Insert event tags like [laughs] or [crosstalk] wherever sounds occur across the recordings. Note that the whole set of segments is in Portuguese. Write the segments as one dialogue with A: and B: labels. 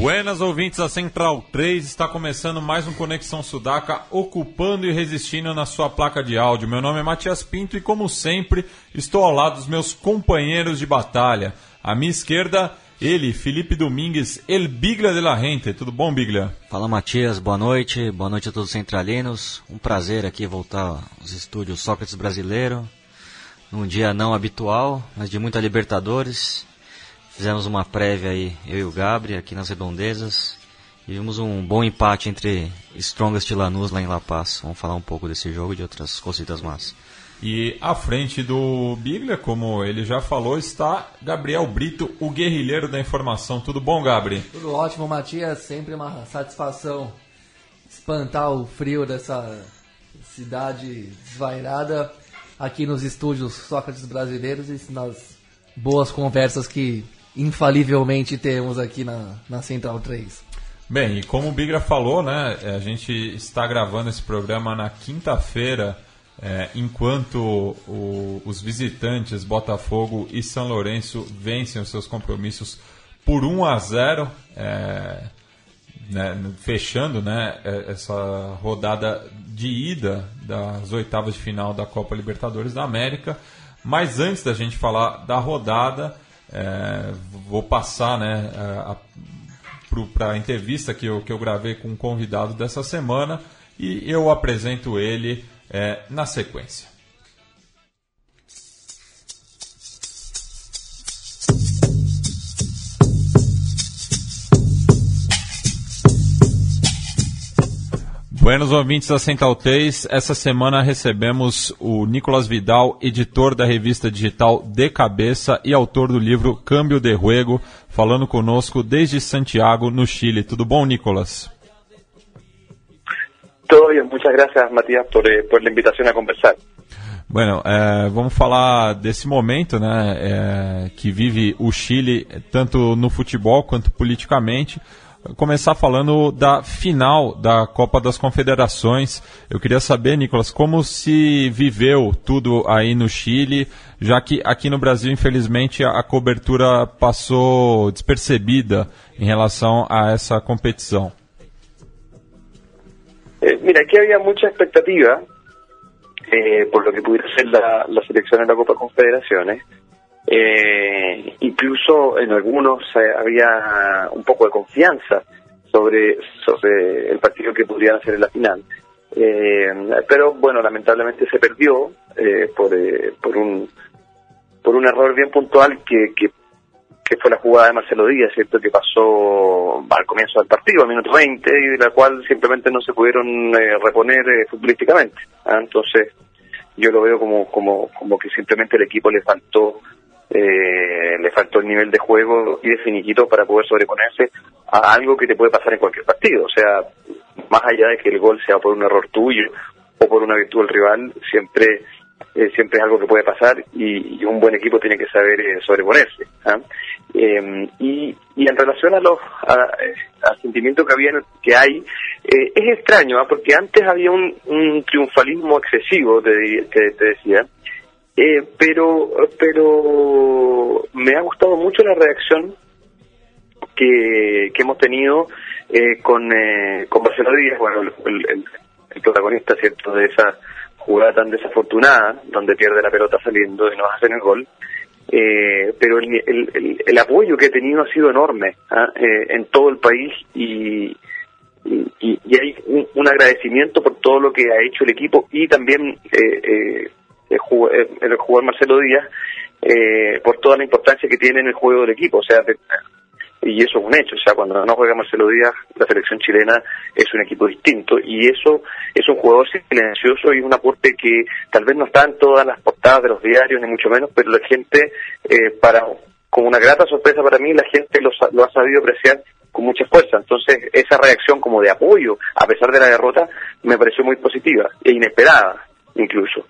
A: Buenas ouvintes da Central 3, está começando mais um Conexão Sudaca, ocupando e resistindo na sua placa de áudio. Meu nome é Matias Pinto e, como sempre, estou ao lado dos meus companheiros de batalha. À minha esquerda, ele, Felipe Domingues, El Biglia de la Rente. Tudo bom, Biglia?
B: Fala, Matias. Boa noite. Boa noite a todos os centralinos. Um prazer aqui voltar aos estúdios Sócrates Brasileiro. Num dia não habitual, mas de muita Libertadores. Fizemos uma prévia aí, eu e o Gabri, aqui nas Redondezas. E vimos um bom empate entre Strongest e Lanús lá em La Paz. Vamos falar um pouco desse jogo e de outras cositas más.
A: E à frente do Biglia, como ele já falou, está Gabriel Brito, o guerrilheiro da informação. Tudo bom, Gabri?
C: Tudo ótimo, Matias. Sempre uma satisfação espantar o frio dessa cidade desvairada aqui nos estúdios Sócrates Brasileiros e nas boas conversas que infalivelmente temos aqui na, na Central 3.
A: Bem, e como o Bigra falou, né, a gente está gravando esse programa na quinta-feira, é, enquanto o, os visitantes Botafogo e São Lourenço vencem os seus compromissos por 1 a 0, é, né, fechando né, essa rodada de ida das oitavas de final da Copa Libertadores da América. Mas antes da gente falar da rodada, é, vou passar né, para a entrevista que eu, que eu gravei com um convidado dessa semana e eu apresento ele é, na sequência. Buenos ouvintes da Central 3, essa semana recebemos o Nicolas Vidal, editor da revista digital De Cabeça e autor do livro Câmbio de Juego, falando conosco desde Santiago, no Chile. Tudo bom, Nicolas?
D: Tudo bem, muitas graças, Matias, por, eh, por a invitação a conversar.
A: Bueno, é, vamos falar desse momento né, é, que vive o Chile, tanto no futebol quanto politicamente começar falando da final da Copa das Confederações. Eu queria saber, Nicolas, como se viveu tudo aí no Chile, já que aqui no Brasil, infelizmente, a cobertura passou despercebida em relação a essa competição.
D: Eh, mira, aqui havia muita expectativa eh, por lo que pudiera ser la, la selección en la Copa Confederaciones. Eh, incluso en algunos eh, había un poco de confianza sobre, sobre el partido que podrían hacer en la final. Eh, pero bueno, lamentablemente se perdió eh, por, eh, por, un, por un error bien puntual que, que, fue la jugada de Marcelo Díaz, ¿cierto? que pasó al comienzo del partido, al minuto 20, y de la cual simplemente no se pudieron eh, reponer eh, futbolísticamente. ¿ah? Entonces, yo lo veo como, como, como que simplemente el equipo le faltó eh, le faltó el nivel de juego y de finiquito para poder sobreponerse a algo que te puede pasar en cualquier partido. O sea, más allá de que el gol sea por un error tuyo o por una virtud del rival, siempre eh, siempre es algo que puede pasar y, y, un buen equipo tiene que saber eh, sobreponerse. ¿ah? Eh, y, y, en relación a los al sentimiento que había que hay eh, es extraño ¿ah? porque antes había un, un triunfalismo excesivo te, que te decía eh, pero, pero me ha gustado mucho la reacción que, que hemos tenido eh, con, eh, con Barcelona Díaz, bueno, el, el, protagonista, ¿cierto?, de esa jugada tan desafortunada, donde pierde la pelota saliendo y nos hacen el gol. Eh, pero el, el, el, apoyo que he tenido ha sido enorme ¿ah? eh, en todo el país y, y, y hay un, un, agradecimiento por todo lo que ha hecho el equipo y también eh, eh el, jugador, el jugador Marcelo Díaz eh, por toda la importancia que tiene en el juego del equipo. O sea, y eso es un hecho. O sea, cuando no juega Marcelo Díaz, la selección chilena es un equipo distinto y eso es un jugador silencioso y un aporte que tal vez no está en todas las portadas de los diarios, ni mucho menos, pero la gente, eh, para como una grata sorpresa para mí, la gente lo ha sabido apreciar con mucha fuerza. Entonces, esa reacción como de apoyo, a pesar de la derrota, me pareció muy positiva e inesperada, incluso.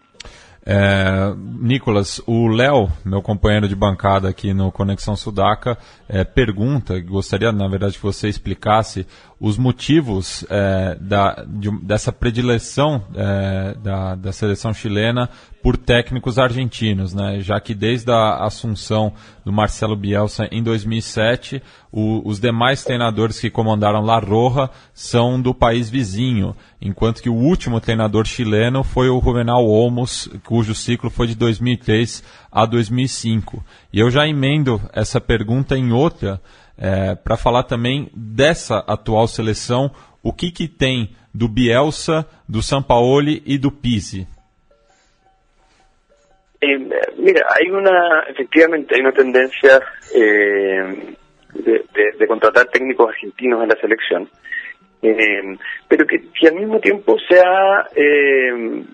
A: É, Nicolas, o Léo, meu companheiro de bancada aqui no Conexão Sudaca, é, pergunta, gostaria na verdade que você explicasse os motivos é, da, de, dessa predileção é, da, da seleção chilena por técnicos argentinos, né? já que desde a assunção do Marcelo Bielsa em 2007, o, os demais treinadores que comandaram La Roja são do país vizinho, enquanto que o último treinador chileno foi o Juvenal Olmos, cujo ciclo foi de 2003 a 2005. E eu já emendo essa pergunta em outra, é, para falar também dessa atual seleção, o que, que tem do Bielsa, do Sampaoli e do Pizzi?
D: Eh, mira, hay una, efectivamente, hay una tendencia eh, de, contratar técnicos argentinos en la selección, eh, pero que, que, al mismo tiempo se ha, eh,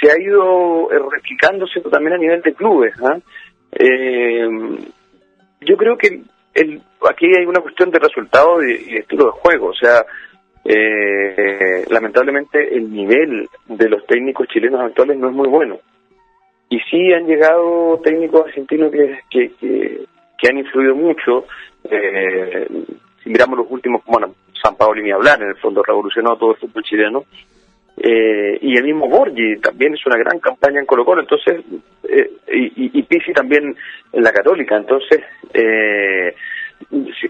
D: se ha ido replicándose también a nivel de clubes. ¿eh? yo creo que el, aquí hay una cuestión de resultado y, y estilo de juego, o sea, eh, lamentablemente el nivel de los técnicos chilenos actuales no es muy bueno. Y sí han llegado técnicos argentinos que, que, que, han influido mucho. Eh, si miramos los últimos, bueno, San Paolo ni hablar, en el fondo revolucionó todo el fútbol chileno. Eh, y el mismo Borgi también es una gran campaña en Colo Colo, entonces, eh, y, y también en la Católica, entonces, eh,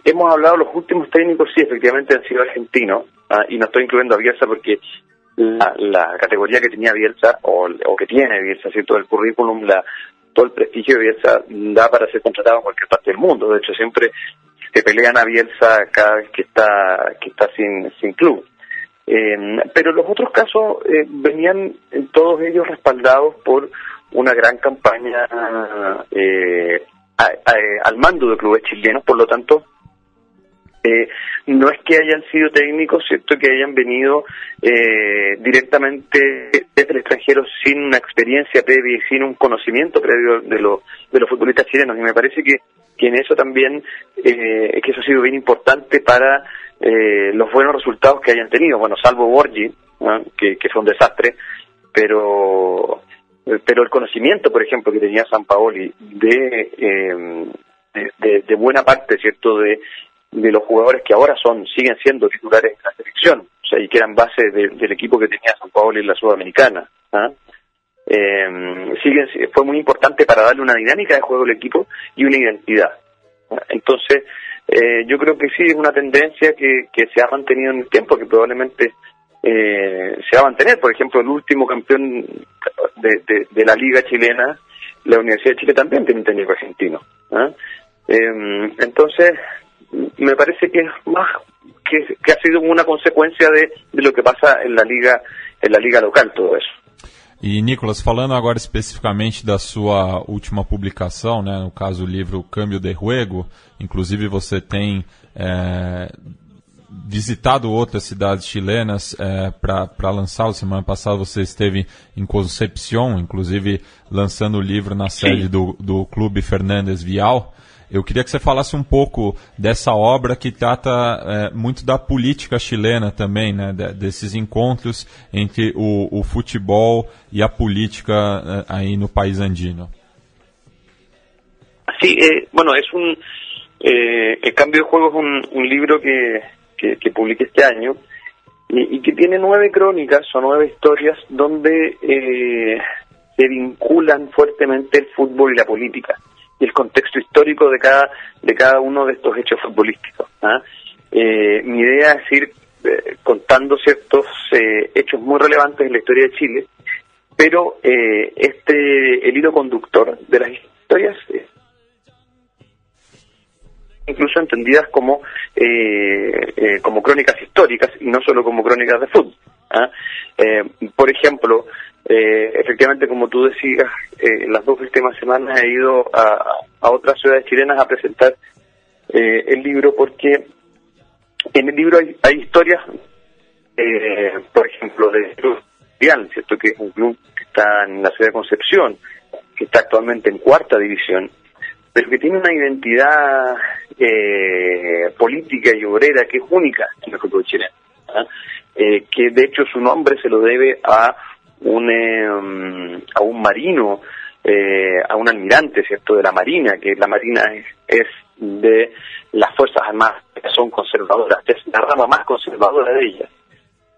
D: hemos hablado los últimos técnicos, sí, efectivamente han sido argentinos, ¿ah? y no estoy incluyendo a Bielsa porque la, la categoría que tenía Bielsa, o, que tiene Bielsa, ¿cierto? El currículum, la, todo el prestigio de Bielsa da para ser contratado en cualquier parte del mundo. De hecho, siempre se pelean a Bielsa cada vez que está, que está sin, sin club. Eh, pero los otros casos eh, venían todos ellos respaldados por una gran campaña eh, al mando de clubes chilenos, por lo tanto, eh, no es que hayan sido técnicos, cierto que hayan venido eh, directamente desde el extranjero sin una experiencia previa y sin un conocimiento previo de, lo, de los futbolistas chilenos. Y me parece que, que en eso también, eh, que eso ha sido bien importante para eh, los buenos resultados que hayan tenido. Bueno, salvo Borgi, que, que fue un desastre, pero pero el conocimiento, por ejemplo, que tenía San Paoli de, eh, de, de, buena parte, ¿cierto?, de, de los jugadores que ahora son siguen siendo titulares en la selección, o sea, y que eran base de, del equipo que tenía San Paoli en la Sudamericana. ¿ah? Eh, siguen, fue muy importante para darle una dinámica de juego al equipo y una identidad. ¿ah? Entonces, eh, yo creo que sí es una tendencia que, que se ha mantenido en el tiempo, que probablemente eh, se va a mantener. Por ejemplo, el último campeón de, de, la liga chilena, la Universidad de Chile también tiene un técnico argentino. ¿eh? Eh, entonces, me parece que es más que, que ha sido una consecuencia de, de, lo que pasa en la liga en la liga local todo eso.
A: E Nicolas, falando agora especificamente da sua última publicação, né, no caso o livro Câmbio de Juego, inclusive você tem é, visitado outras cidades chilenas é, para lançar. Semana passada você esteve em Concepción, inclusive lançando o livro na sede do, do Clube Fernandes Vial. Eu queria que você falasse um pouco dessa obra que trata é, muito da política chilena também, né, de, desses encontros entre o, o, futebol e a política é, aí no país andino.
D: Sí, eh, bueno, es un eh, cambio de juego es un, un que, que, que, publiqué este y, y, que tiene nueve crónicas o nueve historias donde eh, se vinculan fuertemente el fútbol y la política y el contexto histórico de cada de cada uno de estos hechos futbolísticos. ¿ah? Eh, mi idea es ir eh, contando ciertos eh, hechos muy relevantes en la historia de Chile, pero este el hilo conductor de las historias incluso entendidas como como crónicas históricas y no solo como crónicas de fútbol. ¿ah? por ejemplo, eh, efectivamente, como tú decías, eh, las dos últimas semanas he ido a, a otras ciudades chilenas a presentar eh, el libro porque en el libro hay, hay historias, eh, por ejemplo, de Vial, ¿cierto? que es un club que está en la ciudad de Concepción, que está actualmente en cuarta división, pero que tiene una identidad eh, política y obrera que es única en el fútbol chileno. ¿ah? Que de hecho su nombre se lo debe a un, em, a un marino, eh, a un almirante, ¿cierto?, de la Marina, que la Marina es, es de las Fuerzas Armadas son conservadoras, es la rama más conservadora de ellas.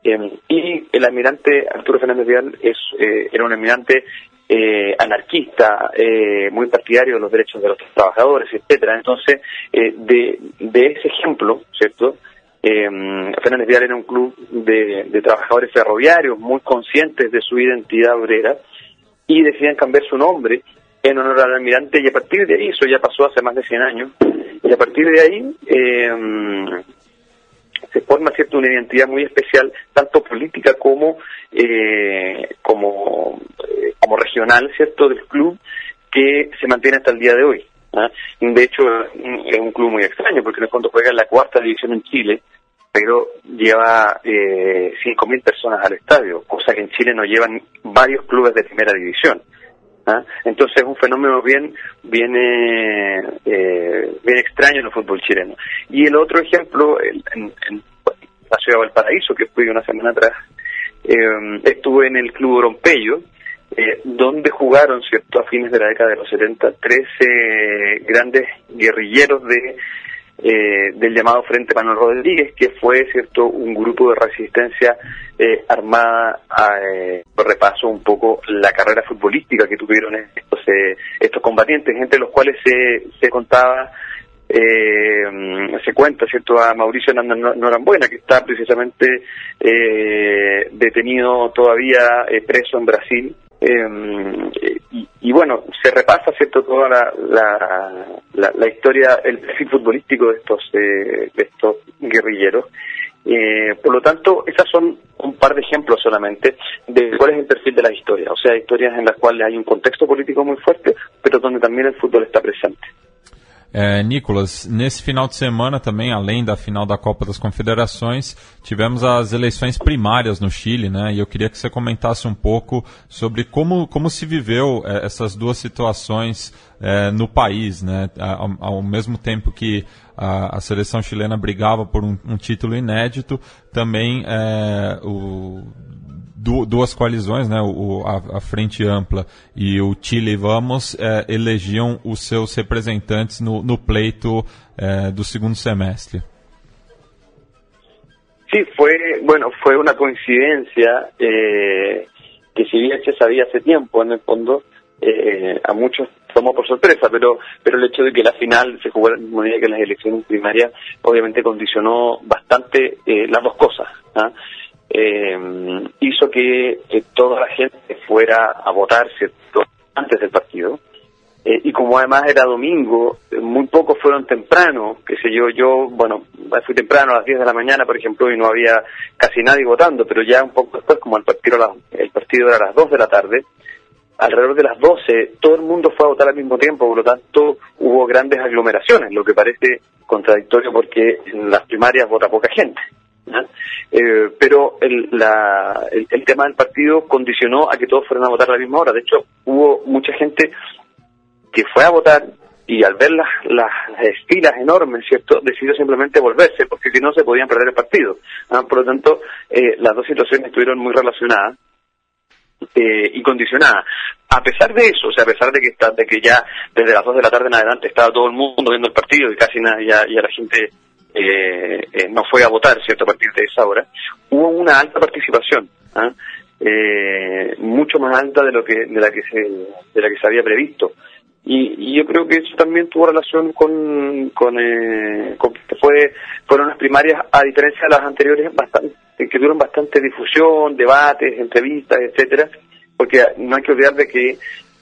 D: Em, y el almirante Arturo Fernández Vial es, eh, era un almirante eh, anarquista, eh, muy partidario de los derechos de los trabajadores, etcétera. Entonces, eh, de ese ejemplo, ¿cierto? Em, Fernández Vial era un club de, trabajadores ferroviarios muy conscientes de su identidad obrera y deciden cambiar su nombre en honor al almirante. Y a partir de ahí, eso ya pasó hace más de 100 años, y a partir de ahí eh, se forma cierto una identidad muy especial, tanto política como eh, como, eh, como regional, cierto, del club, que se mantiene hasta el día de hoy. ¿Ah? De hecho, es un club muy extraño, porque en el fondo juega en la cuarta división en Chile, pero lleva eh, 5.000 personas al estadio, cosa que en Chile no llevan varios clubes de primera división. ¿ah? Entonces es un fenómeno bien bien, eh, bien extraño en el fútbol chileno. Y el otro ejemplo, en, la ciudad de Valparaíso, que fui una semana atrás, eh, estuve en el Club Orompeyo, eh, donde jugaron, ¿cierto?, a fines de la década de los 70, 13 grandes guerrilleros de eh, del llamado Frente Manuel Rodríguez, que fue cierto un grupo de resistencia eh, armada. A, eh, repaso un poco la carrera futbolística que tuvieron estos, eh, estos combatientes, entre los cuales se, se contaba eh, se cuenta cierto a Mauricio Norambuena que está precisamente eh, detenido todavía eh, preso en Brasil eh, y, y, bueno se repasa cierto toda la, la, la, la historia el perfil futbolístico de estos de estos guerrilleros eh, por lo tanto, esas son un par de ejemplos solamente de cuál es el perfil de la historia. O sea, historias en las cuales hay un contexto político muy fuerte, pero donde también el fútbol está presente.
A: É, Nicolas, nesse final de semana também, além da final da Copa das Confederações, tivemos as eleições primárias no Chile, né? E eu queria que você comentasse um pouco sobre como, como se viveu é, essas duas situações é, no país, né? Ao, ao, mesmo tempo que a, a seleção chilena brigava por um, um título inédito, também é, o duas coalizões, né, o, a, a, Frente Ampla e o Chile Vamos, eh, elegiam os seus representantes no, no pleito eh, do segundo semestre.
D: Sí, fue, bueno, fue una coincidencia eh, que si bien se sabía hace tiempo, en el fondo, eh, a muchos tomó por sorpresa, pero, pero el hecho de que la final se jugara el mismo día que las elecciones primarias, obviamente condicionó bastante eh, las dos cosas. ¿ah? Eh, hizo que, toda la gente fuera a votar antes del partido. Eh, y como además era domingo, muy pocos fueron temprano, qué sé yo, yo, bueno, fui temprano a las 10 de la mañana, por ejemplo, y no había casi nadie votando, pero ya un poco después, como el partido, el partido era a las 2 de la tarde, alrededor de las 12, todo el mundo fue a votar al mismo tiempo, por lo tanto hubo grandes aglomeraciones, lo que parece contradictorio porque en las primarias vota poca gente. Eh, pero el, la, el, tema del partido condicionó a que todos fueran a votar a la misma hora. De hecho, hubo mucha gente que fue a votar y al ver las, las filas enormes, ¿cierto?, decidió simplemente volverse, porque si no se podían perder el partido. Por lo tanto, eh, las dos situaciones estuvieron muy relacionadas. Eh, y condicionadas. A pesar de eso, o sea, a pesar de que ya desde las dos de la tarde en adelante estaba todo el mundo viendo el partido y casi nada, ya, ya la gente eh, eh, no fue a votar, ¿cierto?, a partir de esa hora, hubo una alta participación, ¿ah? eh, mucho más alta de lo que de la que se de la que se había previsto. Y, y yo creo que eso también tuvo relación con con, eh, con que fue fueron las primarias a diferencia de las anteriores bastante que tuvieron bastante difusión, debates, entrevistas, etcétera, porque no hay que olvidar de que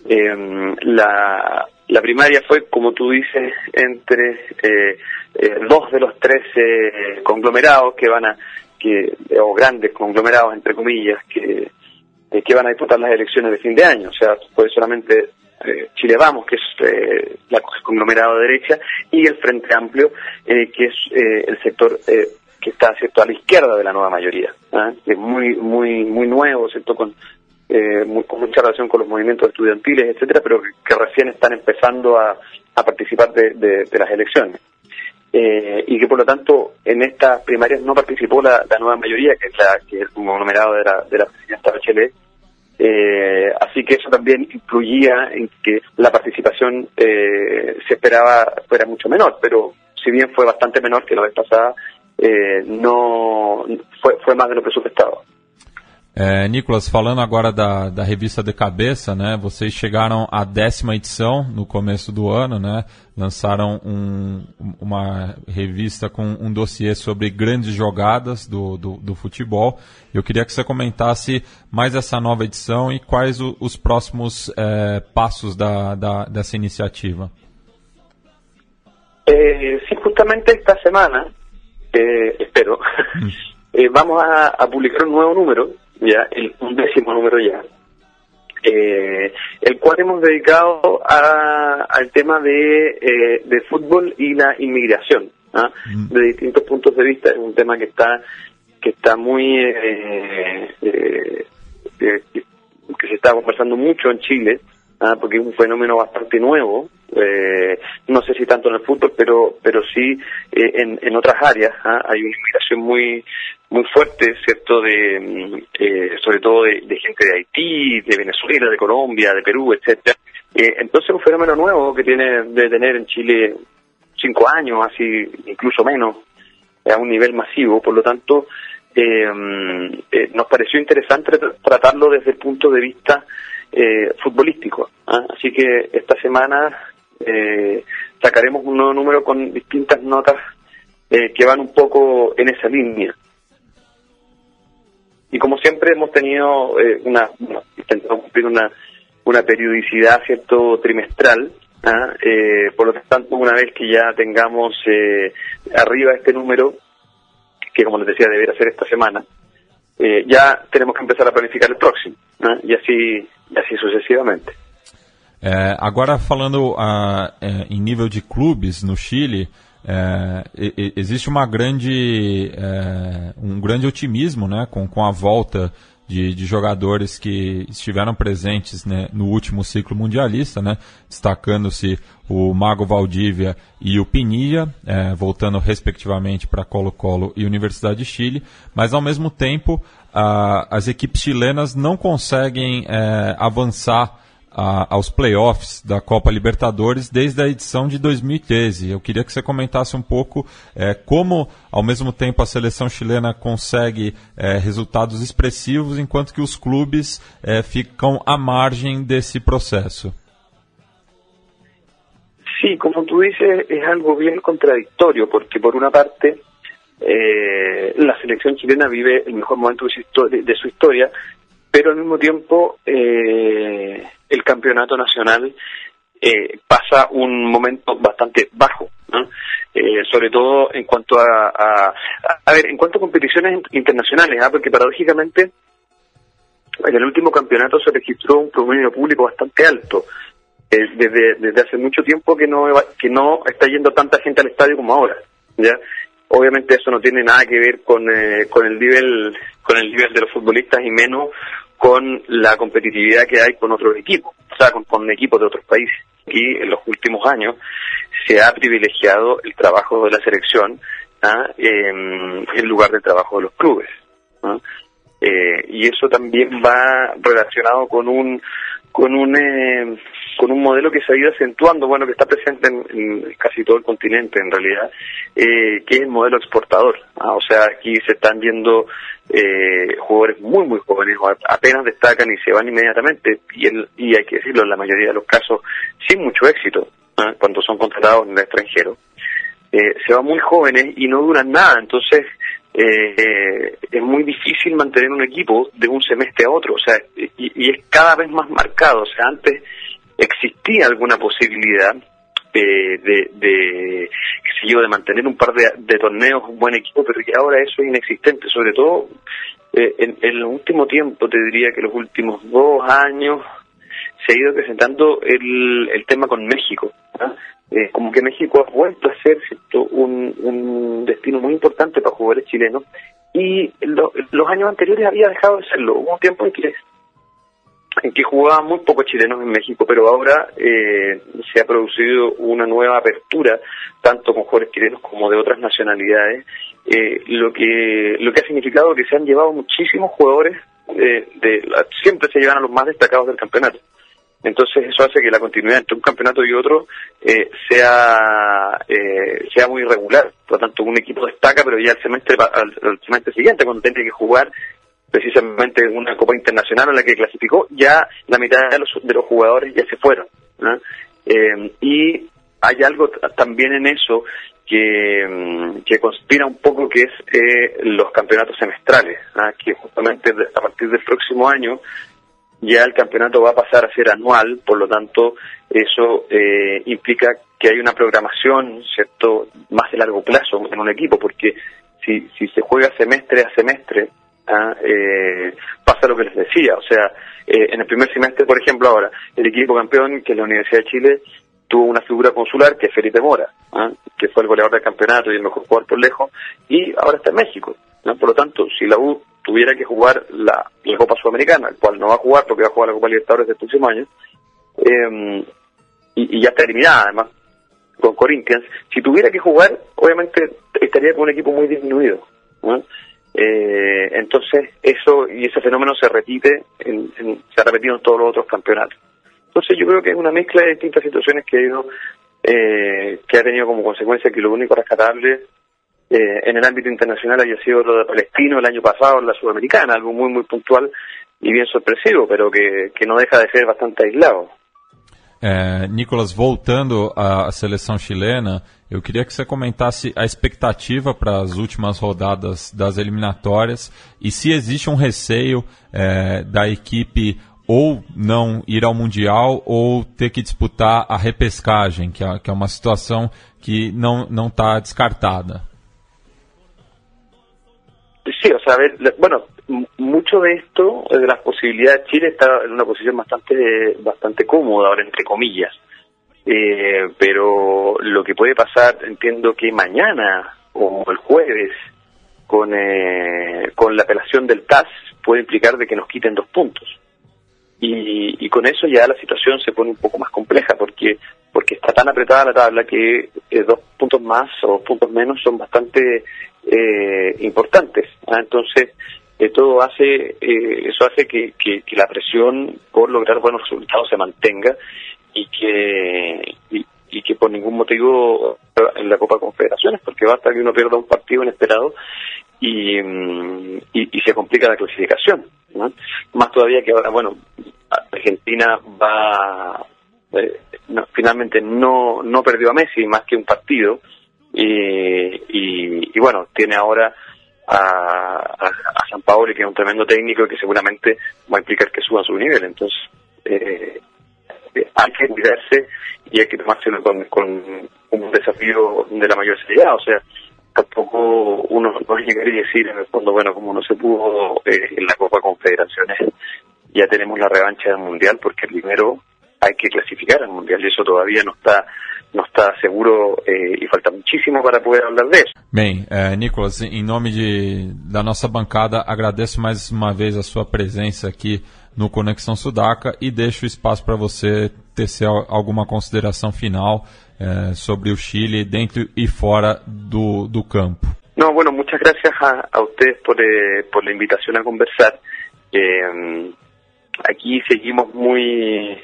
D: eh, la la primaria fue, como tú dices, entre eh, eh, dos de los tres eh, conglomerados que van a, que, o grandes conglomerados, entre comillas, que, eh, que van a disputar las elecciones de fin de año. O sea, puede solamente eh, Chile Vamos, que es eh, la, conglomerado de derecha, y el Frente Amplio, eh, que es eh, el sector eh, que está cierto a la izquierda de la nueva mayoría, que es muy muy muy nuevo, cierto con eh, muy, con mucha relación con los movimientos estudiantiles, etcétera, pero que, recién están empezando a, participar de, de, las elecciones. Eh, y que por lo tanto en estas primarias no participó la, nueva mayoría, que es como numerado de la, de la presidenta Bachelet. Eh, así que eso también influía en que la participación eh, se esperaba fuera mucho menor, pero si bien fue bastante menor que la vez pasada, eh, no fue, fue más de lo presupuestado.
A: É, Nicolas, falando agora da, da revista De Cabeça, né? Vocês chegaram à décima edição no começo do ano, né? Lançaram um, uma revista com um dossiê sobre grandes jogadas do, do, do, futebol. Eu queria que você comentasse mais essa nova edição e quais o, os próximos é, passos da, da, dessa iniciativa.
D: Eh, sí, justamente esta semana, eh, espero, [laughs] eh, vamos a, a publicar un nuevo número ya el undécimo número ya, eh, el cual hemos dedicado a, al tema de, eh, de fútbol y la inmigración, ¿ah? mm. de distintos puntos de vista. Es un tema que está que está muy eh, eh que se está conversando mucho en Chile, ¿ah? porque es un fenómeno bastante nuevo. Eh, no sé si tanto en el fútbol, pero pero sí eh, en, en otras áreas. ¿ah? Hay una inmigración muy muy fuerte, ¿cierto? De, mm, eh, sobre todo de, gente de Haití, de Venezuela, de Colombia, de Perú, etcétera. Eh, entonces un fenómeno nuevo que tiene de tener en Chile cinco años, así incluso menos, a un nivel masivo. Por lo tanto, eh, mm, eh nos pareció interesante tratarlo desde el punto de vista eh, futbolístico. ¿ah? Así que esta semana eh, sacaremos un nuevo número con distintas notas eh, que van un poco en esa línea. Y como siempre hemos tenido eh, una, intentado cumplir una, una periodicidad cierto trimestral, ¿ah? eh, por lo tanto una vez que ya tengamos arriba este número, que como les decía debería ser esta semana, eh, ya tenemos que empezar a planificar el próximo, ¿ah? y así y así sucesivamente.
A: É, agora falando uh, é, em nível de clubes no Chile, é, existe uma grande, um grande otimismo né, com, com a volta de, de jogadores que estiveram presentes né, no último ciclo mundialista, né, destacando-se o Mago Valdívia e o Pinilla, é, voltando respectivamente para Colo-Colo e Universidade de Chile, mas ao mesmo tempo a, as equipes chilenas não conseguem é, avançar a, aos playoffs da Copa Libertadores desde a edição de 2013. Eu queria que você comentasse um pouco é, como, ao mesmo tempo, a seleção chilena consegue é, resultados expressivos, enquanto que os clubes é, ficam à margem desse processo.
D: Sí, como tú dices, es algo bien contradictorio, porque por una parte eh, selección chilena vive el mejor momento de su, de su historia, pero al mismo tiempo eh, el campeonato nacional eh, pasa un momento bastante bajo, eh, sobre todo en cuanto a, a, ver, en cuanto a competiciones internacionales, ¿ah? porque paradójicamente en el último campeonato se registró un promedio público bastante alto. Eh, desde, desde hace mucho tiempo que no que no está yendo tanta gente al estadio como ahora, ya. Obviamente eso no tiene nada que ver con, eh, con el nivel con el nivel de los futbolistas y menos con la competitividad que hay con otros equipos, o sea, con, equipos de otros países. Aquí, en los últimos años, se ha privilegiado el trabajo de la selección ¿ah? en lugar del trabajo de los clubes. Eh, y eso también va relacionado con un con un eh, con un modelo que se ha ido acentuando, bueno, que está presente en, casi todo el continente en realidad, eh, que es el modelo exportador. ¿ah? O sea, aquí se están viendo eh, jugadores muy, muy jóvenes, apenas destacan y se van inmediatamente, y, y hay que decirlo, en la mayoría de los casos, sin mucho éxito, ¿ah? cuando son contratados en el extranjero. Eh, se van muy jóvenes y no duran nada, entonces eh, es muy difícil mantener un equipo de un semestre a otro, o sea, y, y es cada vez más marcado, o sea, antes existía alguna posibilidad de, de, de, yo, de mantener un par de, torneos, un buen equipo, pero que ahora eso es inexistente, sobre todo eh, en, el último tiempo, te diría que los últimos dos años se ha ido presentando el, el tema con México. ¿ah? Eh, como que México ha vuelto a ser Un, un destino muy importante para jugadores chilenos y los años anteriores había dejado de serlo. Hubo un tiempo en que en que jugaban muy pocos chilenos en México, pero ahora eh, se ha producido una nueva apertura, tanto con jugadores chilenos como de otras nacionalidades, eh, lo que lo que ha significado que se han llevado muchísimos jugadores, eh, de, siempre se llevan a los más destacados del campeonato. Entonces eso hace que la continuidad entre un campeonato y otro eh, sea eh, sea muy irregular. Por lo tanto, un equipo destaca, pero ya el semestre al, al semestre siguiente, cuando tiene que jugar precisamente una Copa Internacional en la que clasificó, ya la mitad de los, de los jugadores ya se fueron. Eh, y hay algo también en eso que, mm, que conspira un poco que es eh, los campeonatos semestrales, que justamente a partir del próximo año ya el campeonato va a pasar a ser anual, por lo tanto eso eh, implica que hay una programación, cierto, más de largo plazo en un equipo, porque si, si se juega semestre a semestre, ¿ah? eh, pasa lo que les decía, o sea, eh, en el primer semestre, por ejemplo, ahora, el equipo campeón, que es la Universidad de Chile, tuvo una figura consular que es Felipe Mora, ¿ah? que fue el goleador del campeonato y el mejor jugador por lejos, y ahora está en México. Por lo tanto, si la U tuviera que jugar la, Copa Sudamericana, el cual no va a jugar porque va a jugar la Copa Libertadores del próximo año, eh, y, ya está eliminada además con Corinthians, si tuviera que jugar, obviamente estaría con un equipo muy disminuido. Eh, entonces, eso y ese fenómeno se repite, en, se ha repetido en todos los otros campeonatos. Entonces, yo creo que es una mezcla de distintas situaciones que ha, ido, eh, que ha tenido como consecuencia que lo único rescatable eh, en el ámbito internacional haya sido lo de Palestino el año pasado en la Sudamericana, algo muy, muy puntual y bien sorpresivo, pero que, que no deja de ser bastante aislado.
A: É, Nicolas, voltando à seleção chilena, eu queria que você comentasse a expectativa para as últimas rodadas das eliminatórias e se existe um receio é, da equipe ou não ir ao Mundial ou ter que disputar a repescagem, que é, que é uma situação que não está descartada.
D: Sí, o sea, a ver, bueno, mucho de esto, de las posibilidades, Chile está en una posición bastante, bastante cómoda ahora, entre comillas. Eh, pero lo que puede pasar, entiendo que mañana o el jueves, con, eh, con la apelación del TAS, puede implicar de que nos quiten dos puntos. Y, y con eso ya la situación se pone un poco más compleja, porque porque está tan apretada la tabla que eh, dos puntos más o puntos menos son bastante eh, importantes. ¿ah? Entonces, eh, todo hace, eso hace que, la presión por lograr buenos resultados se mantenga y que, y, que por ningún motivo en la Copa Confederaciones, porque basta que uno pierda un partido inesperado y, mm, se complica la clasificación. Más todavía que ahora, bueno, Argentina va eh, finalmente no, no perdió a Messi más que un partido y, y, bueno, tiene ahora a, a, San Paolo que es un tremendo técnico que seguramente va a implicar que suba su nivel, entonces eh, eh, hay que cuidarse y hay que tomárselo con, con un desafío de la mayor seriedad, o sea, tampoco uno no llegar y decir en el fondo, bueno, como no se pudo en la Copa Confederaciones, ya tenemos la revancha del Mundial porque primero hay que clasificar al Mundial y eso todavía no está não está seguro eh, e falta muitíssimo para poder falar disso.
A: Bem, eh, Nicolas, em nome de, da nossa bancada, agradeço mais uma vez a sua presença aqui no Conexão Sudaca e deixo o espaço para você tecer alguma consideração final eh, sobre o Chile dentro e fora do, do campo.
D: No, bueno, muchas gracias a, a ustedes por, eh, por la invitación a conversar. Eh, aquí seguimos muy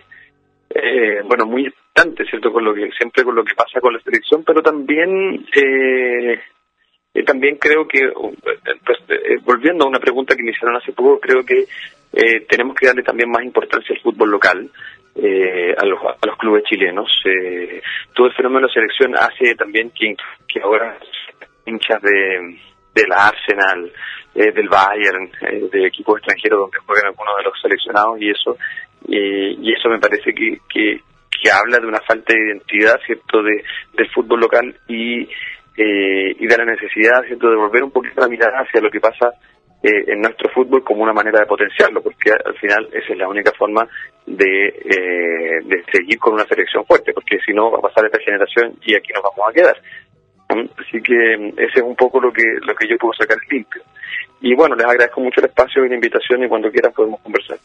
D: eh, bueno, muy instante, ¿cierto? Con lo que, siempre con lo que pasa con la selección, pero también, eh, eh también creo que, pues, eh, volviendo a una pregunta que me hicieron hace poco, creo que eh, tenemos que darle también más importancia al fútbol local. Eh, a, los, a los clubes chilenos. Eh, todo el fenómeno de selección hace también que, que ahora hinchas de, de la Arsenal, eh, del Bayern, eh, de equipos extranjeros donde juegan algunos de los seleccionados y eso y eso me parece que, que, habla de una falta de identidad, ¿cierto?, de, del fútbol local y, eh, y de la necesidad, ¿cierto?, de volver un poquito la mirada hacia lo que pasa eh, en nuestro fútbol como una manera de potenciarlo, porque al final esa es la única forma de, eh, de seguir con una selección fuerte, porque si no va a pasar esta generación y aquí nos vamos a quedar. ¿Mm? Así que ese es un poco lo que lo que yo puedo sacar limpio. Y bueno, les agradezco mucho el espacio y la invitación y cuando quieran podemos conversar.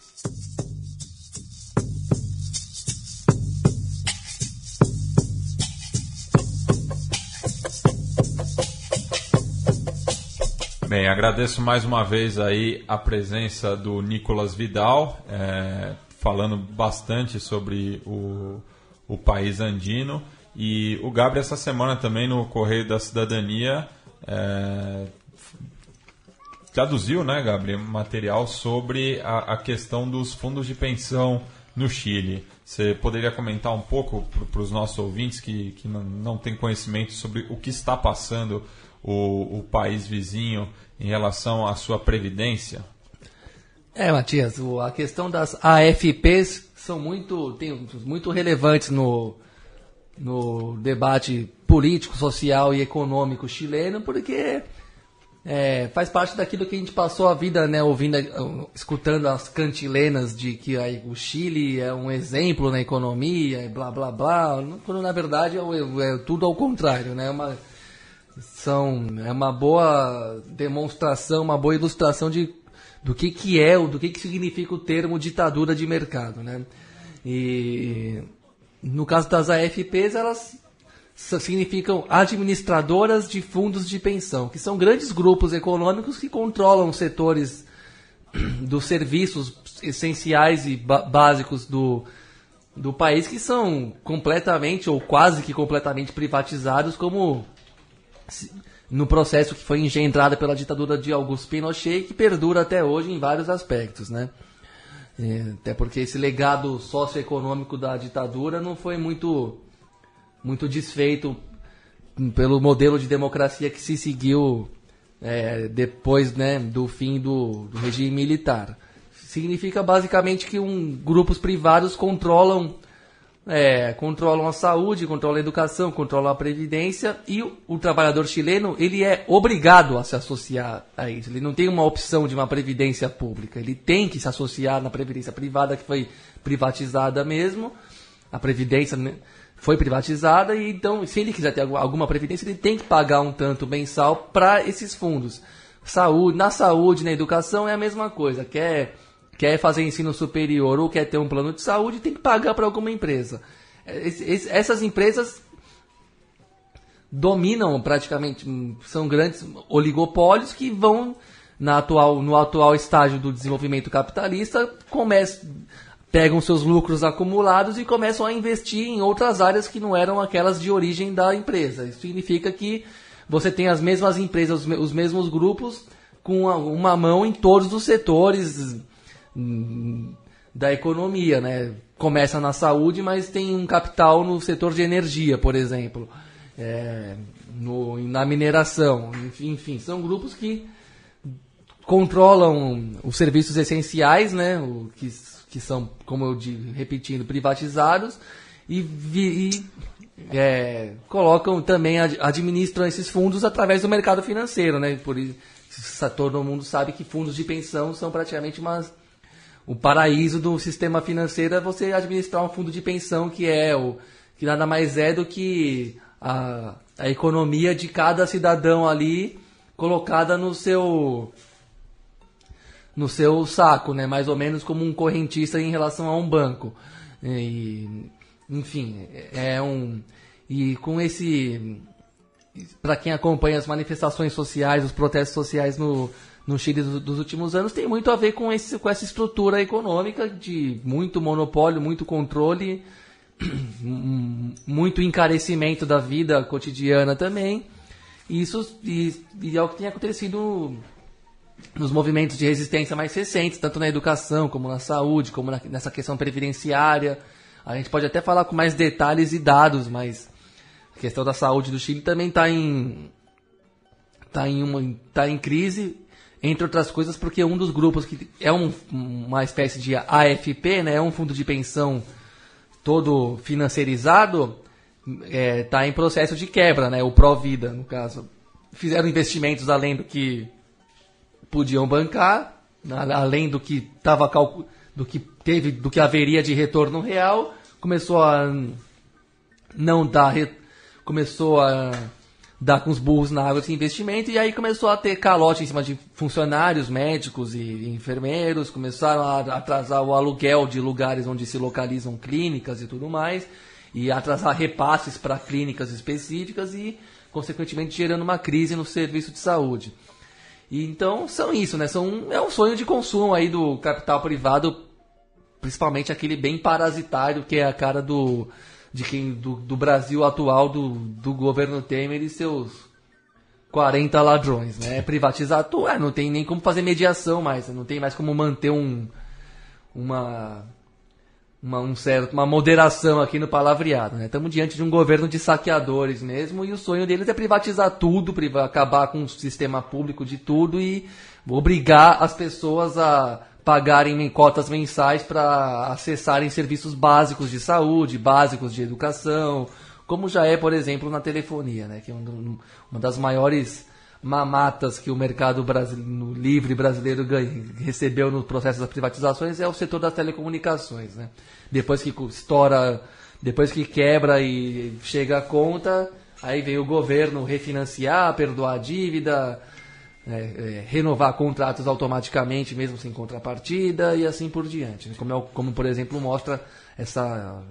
A: Bem, agradeço mais uma vez aí a presença do Nicolas Vidal, é, falando bastante sobre o, o país andino. E o Gabriel, essa semana também no Correio da Cidadania, é, traduziu, né, Gabriel, material sobre a, a, questão dos fundos de pensão no Chile. Você poderia comentar um pouco para os nossos ouvintes que, que não, não têm conhecimento sobre o que está passando o, o país vizinho em relação à sua previdência?
C: É, Matias, a questão das AFPs são muito, tem, muito relevantes no, no debate político, social e econômico chileno, porque é, faz parte daquilo que a gente passou a vida né, ouvindo, escutando as cantilenas de que aí, o Chile é um exemplo na economia e blá blá blá, quando na verdade é, é tudo ao contrário, né? Uma, são, é uma boa demonstração, uma boa ilustração de, do que, que é, do que, que significa o termo ditadura de mercado. Né? E no caso das AFPs, elas significam administradoras de fundos de pensão, que são grandes grupos econômicos que controlam setores [clears throat] dos serviços essenciais e básicos do, do país que são completamente ou quase que completamente privatizados, como no processo que foi engendrado pela ditadura de Augusto Pinochet, que perdura até hoje em vários aspectos, né? É, até porque esse legado socioeconômico da ditadura não foi muito, muito desfeito pelo modelo de democracia que se seguiu é, depois né, do fim do, do, regime militar. Significa basicamente que um, grupos privados controlam é, controlam a saúde, controlam a educação, controlam a previdência e o, o, trabalhador chileno ele é obrigado a se associar a isso. Ele não tem uma opção de uma previdência pública. Ele tem que se associar na previdência privada que foi privatizada mesmo. A previdência né, foi privatizada e então se ele quiser ter alguma previdência ele tem que pagar um tanto mensal para esses fundos. Saúde, na saúde, na educação é a mesma coisa. Quer quer fazer ensino superior ou quer ter um plano de saúde, tem que pagar para alguma empresa. essas empresas dominam praticamente, são grandes oligopólios que vão na atual, no atual estágio do desenvolvimento capitalista, começam, pegam seus lucros acumulados e começam a investir em outras áreas que não eram aquelas de origem da empresa. Isso significa que você tem as mesmas empresas, os mesmos grupos, com uma mão em todos os setores da economia, né? Começa na saúde, mas tem um capital no setor de energia, por exemplo, é, no, na mineração, enfim, são grupos que controlam os serviços essenciais, né? O, que, que são, como eu digo, repetindo, privatizados e, e é, colocam também administram esses fundos através do mercado financeiro, né? Por isso todo mundo sabe que fundos de pensão são praticamente umas o paraíso do sistema financeiro é você administrar um fundo de pensão que é o que nada mais é do que a, a economia de cada cidadão ali colocada no seu no seu saco, né? Mais ou menos como um correntista em relação a um banco. E, enfim, é um e com esse para quem acompanha as manifestações sociais, os protestos sociais no no Chile dos últimos anos tem muito a ver com, esse, com essa estrutura econômica de muito monopólio, muito controle, [clears throat] muito encarecimento da vida cotidiana também. Isso e, e é o que tem acontecido nos movimentos de resistência mais recentes, tanto na educação como na saúde, como na, nessa questão previdenciária. A gente pode até falar com mais detalhes e dados, mas a questão da saúde do Chile também está em, tá em, uma, tá em crise entre outras coisas porque um dos grupos que é um, uma espécie de AFP, né, é um fundo de pensão todo financiarizado, está é, tá em processo de quebra, né, o Provida, no caso. Fizeram investimentos além do que podiam bancar, além do que estava do que teve, do que haveria de retorno real, começou a não dar, começou a dar com os burros na água esse investimento, e aí começou a ter calote em cima de funcionários, médicos e enfermeiros, começaram a atrasar o aluguel de lugares onde se localizam clínicas e tudo mais, e atrasar repasses para clínicas específicas e, consequentemente, gerando uma crise no serviço de saúde. E então são isso, né? São, é um sonho de consumo aí do capital privado, principalmente aquele bem parasitário que é a cara do, de quem, do, do Brasil atual, do, do governo Temer e seus 40 ladrões, né? Privatizar tudo, é, não tem nem como fazer mediação mais, não tem mais como manter um, uma uma, um certo, uma moderação aqui no palavreado. Né? Estamos diante de um governo de saqueadores mesmo, e o sonho deles é privatizar tudo, priva acabar com o sistema público de tudo e obrigar as pessoas a pagarem cotas mensais para acessarem serviços básicos de saúde, básicos de educação, como já é, por exemplo, na telefonia, né? que é um, uma das maiores mamatas que o mercado brasileiro, livre brasileiro ganha, recebeu no processo das privatizações é o setor das telecomunicações. Né? Depois que estoura, depois que quebra e chega a conta, aí vem o governo refinanciar, perdoar a dívida, é, é, renovar contratos automaticamente, mesmo sem contrapartida, e assim por diante. Né? Como, é, como por exemplo, mostra essa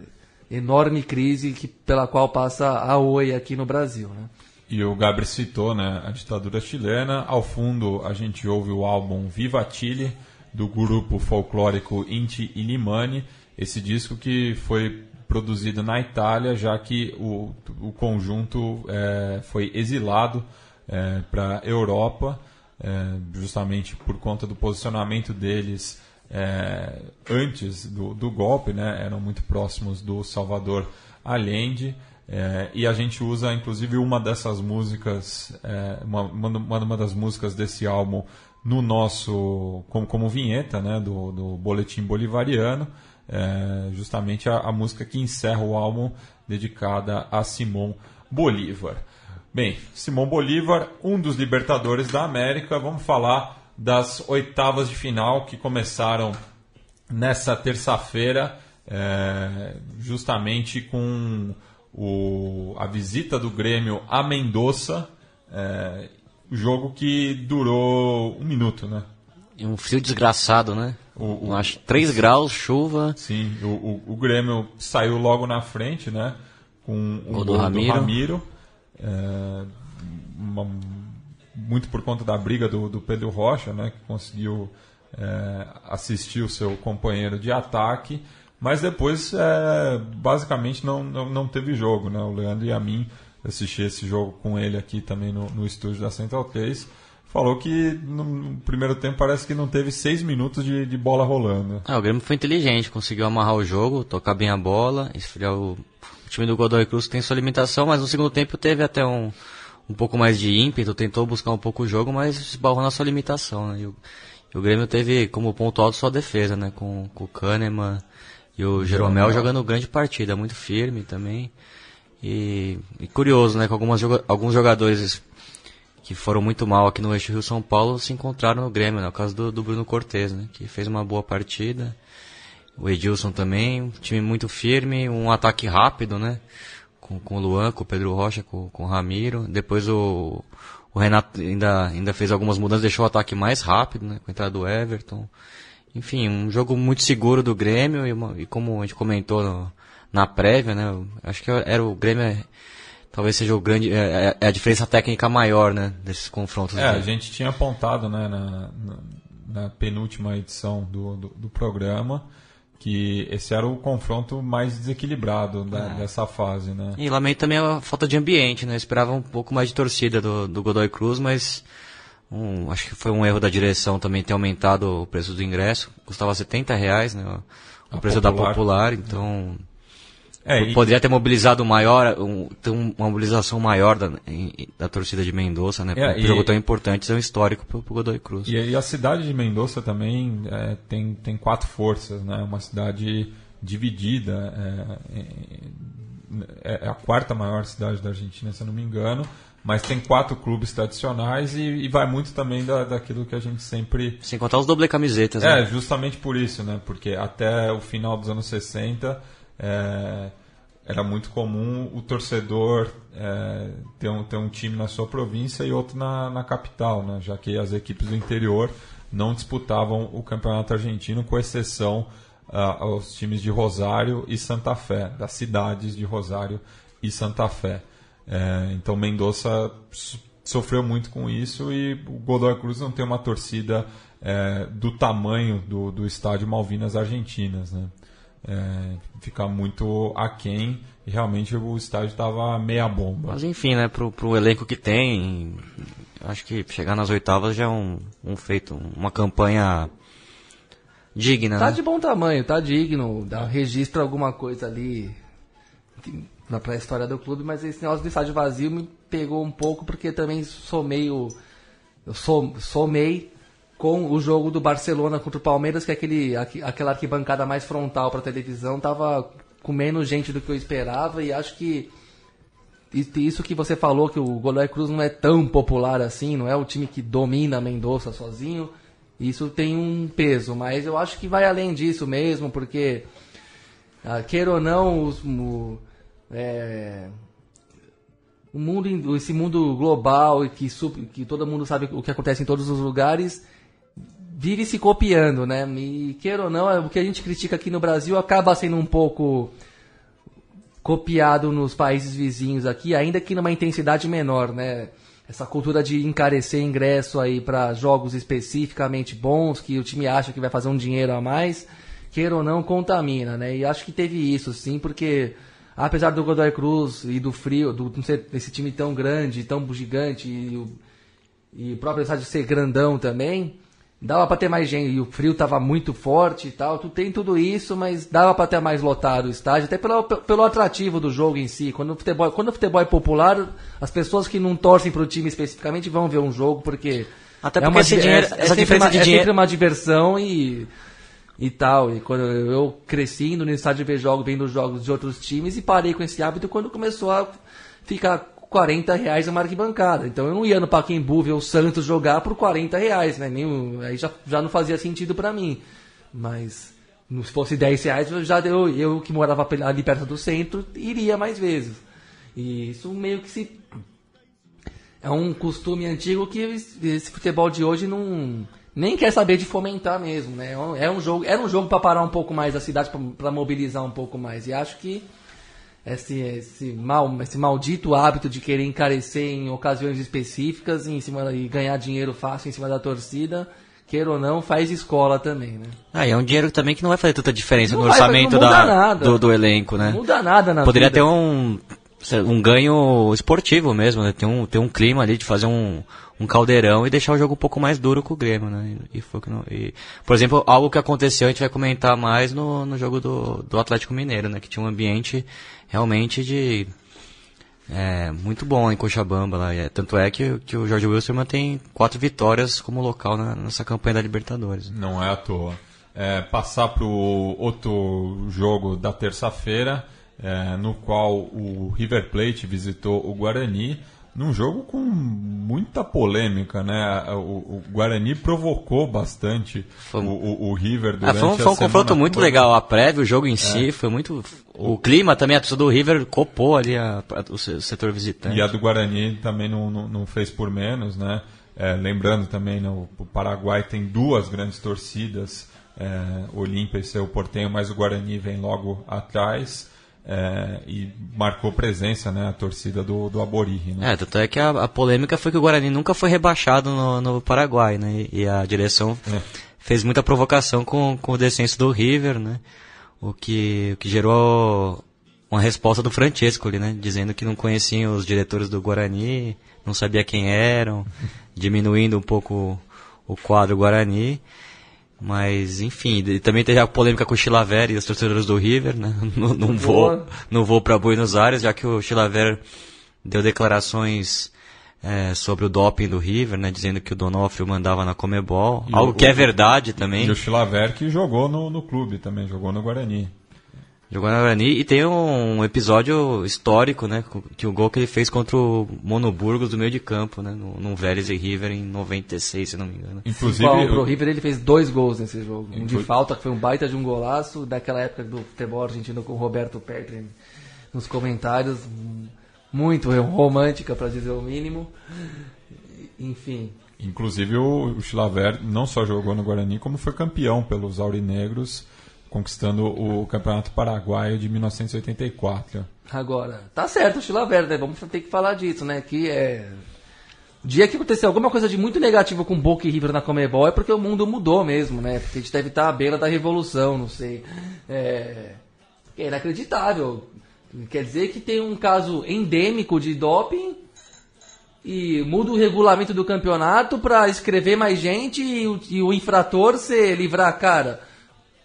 C: enorme crise que, pela qual passa a Oi aqui no Brasil. Né?
A: E o Gabriel citou né, a ditadura chilena. Ao fundo, a gente ouve o álbum Viva Chile, do grupo folclórico Inti Illimani. Esse disco que foi produzido na Itália, já que o, o conjunto é, foi exilado é, para a Europa, é, justamente por conta do posicionamento deles é, antes do, do golpe, né, eram muito próximos do Salvador Allende. É, e a gente usa, inclusive, uma dessas músicas, é, uma, uma, uma, das músicas desse álbum no nosso, como, como vinheta né, do, do Boletim Bolivariano, é, justamente a, a, música que encerra o álbum dedicada a Simão Bolívar. Bem, Simão Bolívar, um dos libertadores da América, vamos falar das oitavas de final que começaram nessa terça-feira, é, justamente com o, a visita do Grêmio a Mendoza, é, jogo que durou um minuto, né?
B: Um frio desgraçado, né? O, o, Acho 3 graus, chuva.
A: Sim, o, o, Grêmio saiu logo na frente, né? Com o,
B: o do Ramiro.
A: Do Ramiro é, uma, muito por conta da briga do, do Pedro Rocha, né? Que conseguiu é, assistir o seu companheiro de ataque. Mas depois, é, basicamente, não, não, não, teve jogo. Né? O Leandro e a mim assisti esse jogo com ele aqui também no, no estúdio da Central 3. Falou que no primeiro tempo parece que não teve seis minutos de, de bola rolando.
B: É, o Grêmio foi inteligente, conseguiu amarrar o jogo, tocar bem a bola, esfriar o time do Godoy Cruz tem sua limitação, mas no segundo tempo teve até um, um pouco mais de ímpeto, tentou buscar um pouco o jogo, mas esbarrou na sua limitação. Né? E, o, e o Grêmio teve como ponto alto sua defesa, né? com, com o Kahneman, e o Jeromel jogando grande partida, muito firme também. E, e curioso, né? Que algumas, alguns jogadores que foram muito mal aqui no Eixo Rio São Paulo se encontraram no Grêmio, no né, caso do, do Bruno Cortes, né? Que fez uma boa partida. O Edilson também, um time muito firme, um ataque rápido, né? Com, com o Luan, com o Pedro Rocha, com, com o Ramiro. Depois o, o Renato ainda, ainda fez algumas mudanças, deixou o ataque mais rápido, né? Com a entrada do Everton. Enfim, um jogo muito seguro do Grêmio e, uma, e como a gente comentou no, na prévia, né? Acho que era o Grêmio é, talvez seja o grande é, é, é, a diferença técnica maior, né? Desses confrontos.
A: É, a gente tinha apontado, né? Na, na, na penúltima edição do, do, do, programa que esse era o confronto mais desequilibrado da, é. dessa fase, né?
B: E lamento também a falta de ambiente, né? Eu esperava um pouco mais de torcida do, do Godoy Cruz, mas um, acho que foi um erro da direção também ter aumentado o preço do ingresso. Custava 70 reais, né? O a preço popular. da popular, então. É, e... Poderia ter mobilizado maior, um, ter uma mobilização maior da, em, da torcida de Mendoza, né? É, um jogo tão importante, é um histórico para o Godoy Cruz.
A: E, e, a cidade de Mendoza também é, tem, tem quatro forças, né? Uma cidade dividida. É, é, é, a quarta maior cidade da Argentina, se eu não me engano mas tem quatro clubes tradicionais e, e vai muito também da, daquilo que a gente sempre.
B: Sem contar os doble camisetas,
A: É, né? justamente por isso, né? Porque até o final dos anos 60 é, era muito comum o torcedor é, ter, um, ter um time na sua província e outro na, na capital, né? Já que as equipes do interior não disputavam o campeonato argentino, com exceção uh, aos times de Rosário e Santa Fé, das cidades de Rosário e Santa Fé. É, então Mendonça sofreu muito com isso e o Godoy Cruz não tem uma torcida é, do tamanho do, do estádio Malvinas Argentinas, né? É, fica muito aquém e realmente o estádio estava meia bomba.
B: Mas enfim, né, pro, pro elenco que tem, acho que chegar nas oitavas já é um, um feito, uma campanha digna,
C: Tá
B: né?
C: de bom tamanho, tá digno, dá, registra alguma coisa ali na pré-história do clube, mas esse negócio do estádio vazio me pegou um pouco porque também somei o. Eu som, somei com o jogo do Barcelona contra o Palmeiras, que é aquele, aqu- aquela arquibancada mais frontal para televisão tava com menos gente do que eu esperava e acho que isso- que você falou que o Godoy Cruz não é tão popular assim, não é o time que domina Mendoza sozinho. Isso tem um peso, mas eu acho que vai além disso mesmo, porque ah, queira ou não, os- o, é, o mundo, esse mundo global e que, que todo mundo sabe o que acontece em todos os lugares, vive se copiando, né? E queira ou não, é, o que a gente critica aqui no Brasil acaba sendo um pouco copiado nos países vizinhos aqui, ainda que numa intensidade menor, né? Essa cultura de encarecer ingresso aí para jogos especificamente bons, que o time acha que vai fazer um dinheiro a mais, queira ou não, contamina, né? E acho que teve isso, sim, porque apesar do Godoy Cruz e do frio, do, não ser esse time tão grande, tão gigante, e o, e o próprio estádio ser grandão também, dava para ter mais gente. E o frio tava muito forte e tal. Tu tem tudo isso, mas dava para ter mais lotado o estádio, até pelo, pelo atrativo do jogo em si. Quando o futebol, quando o futebol é popular, as pessoas que não torcem pro time especificamente vão ver um jogo porque
B: Até
C: é
B: porque
C: uma,
B: esse
C: di-
B: dinheiro-
C: é, é
B: essa diferença
C: uma,
B: de
C: é
B: dinheiro-
C: sempre uma diversão e e tal. E quando eu cresci no estádio ver jogos, vendo jogos de outros times e parei com esse hábito quando começou a ficar 40 reais uma arquibancada. Então eu não ia no Pacaembu ver o Santos jogar por 40 reais, né? Nem, aí já, já não fazia sentido pra mim. Mas se fosse 10 reais, eu, já, eu, eu que morava ali perto do centro, iria mais vezes. E isso meio que se é um costume antigo que esse futebol de hoje não nem quer saber de fomentar mesmo, né? É um jogo, era um jogo para parar um pouco mais a cidade para mobilizar um pouco mais. E acho que esse esse mal, esse maldito hábito de querer encarecer em ocasiões específicas em cima e ganhar dinheiro fácil em cima da torcida, queira ou não, faz escola também, né?
B: Ah, e é um dinheiro também que não vai fazer tanta diferença
C: Não
B: no
C: vai,
B: orçamento da, do, do elenco, né?
C: Não muda nada na
B: Poderia
C: vida.
B: ter um, um ganho esportivo mesmo, né? Ter um, ter um clima ali de fazer um, um caldeirão e deixar o jogo um pouco mais duro com o Grêmio, né? E, foi que não, e, por exemplo, algo que aconteceu, a gente vai comentar mais no, no jogo do, do Atlético Mineiro, né? Que tinha um ambiente realmente de... É, muito bom em Cochabamba lá. É- tanto é que, que o Jorge Wilson tem quatro vitórias como local na- nessa campanha da Libertadores.
A: Não é à toa. É, passar para o outro jogo da terça-feira, é, no qual o River Plate visitou o Guarani, num jogo com muita polêmica, né? O, o Guarani provocou bastante
B: Foi-
A: o, o- o River
B: Ah,
A: durante
B: foi um, foi um confronto muito legal. A prévia, o jogo em si, foi muito. O clima também, a torcida do River copou ali a- a- o se- setor visitante.
A: E a do Guarani também não, não, não fez por menos, né? É, lembrando também, no, o Paraguai tem duas grandes torcidas, é, Olímpia e seu Portenho, mas o Guarani vem logo atrás é, e marcou presença, né? A torcida do, do Aborígene. né?
B: É, tanto é que a, a polêmica foi que o Guarani nunca foi rebaixado no, no Paraguai, né? E, e a direção
A: É.
B: fez muita provocação com, com o descenso do River, né? O que, o que gerou uma resposta do Francesco ali, né? Dizendo que não conheciam os diretores do Guarani, não sabia quem eram, [laughs] diminuindo um pouco o quadro Guarani. Mas, enfim, e também teve a polêmica com o Chilaveri e os torcedores do River, né? [laughs] Não, não vou, não vou para Buenos Aires, já que o Chilaveri deu declarações é, sobre o doping do River, né? Dizendo que o Donofrio mandava na Comebol,
A: E
B: algo
A: o-
B: que é verdade também.
A: E o Chilaver que jogou no, no clube também, jogou no Guarani.
B: Jogou na Guarani e tem um episódio histórico, né? Que o gol que ele fez contra o Monoburgos do meio de campo, né? No, no Vélez e River em 96, se não me engano.
A: Inclusive,
C: Bom, pro River ele fez dois gols nesse jogo. Um de falta, que foi um baita de um golaço, daquela época do futebol argentino com o Roberto Petri nos comentários. Muito romântica, para dizer o mínimo. Enfim.
A: Inclusive o, Chilaver não só jogou no Guarani, como foi campeão pelos Aurinegros, conquistando o Campeonato Paraguaio de 1984.
C: Agora, tá certo o Chilavert, né? Vamos ter que falar disso, né? Que é. dia que acontecer alguma coisa de muito negativo com Boca e River na Comebol é porque o mundo mudou mesmo, né? Porque a gente deve estar à beira da revolução, não sei. É, é inacreditável. Quer dizer que tem um caso endêmico de doping e muda o regulamento do campeonato para escrever mais gente e o, e o infrator se livrar. Cara,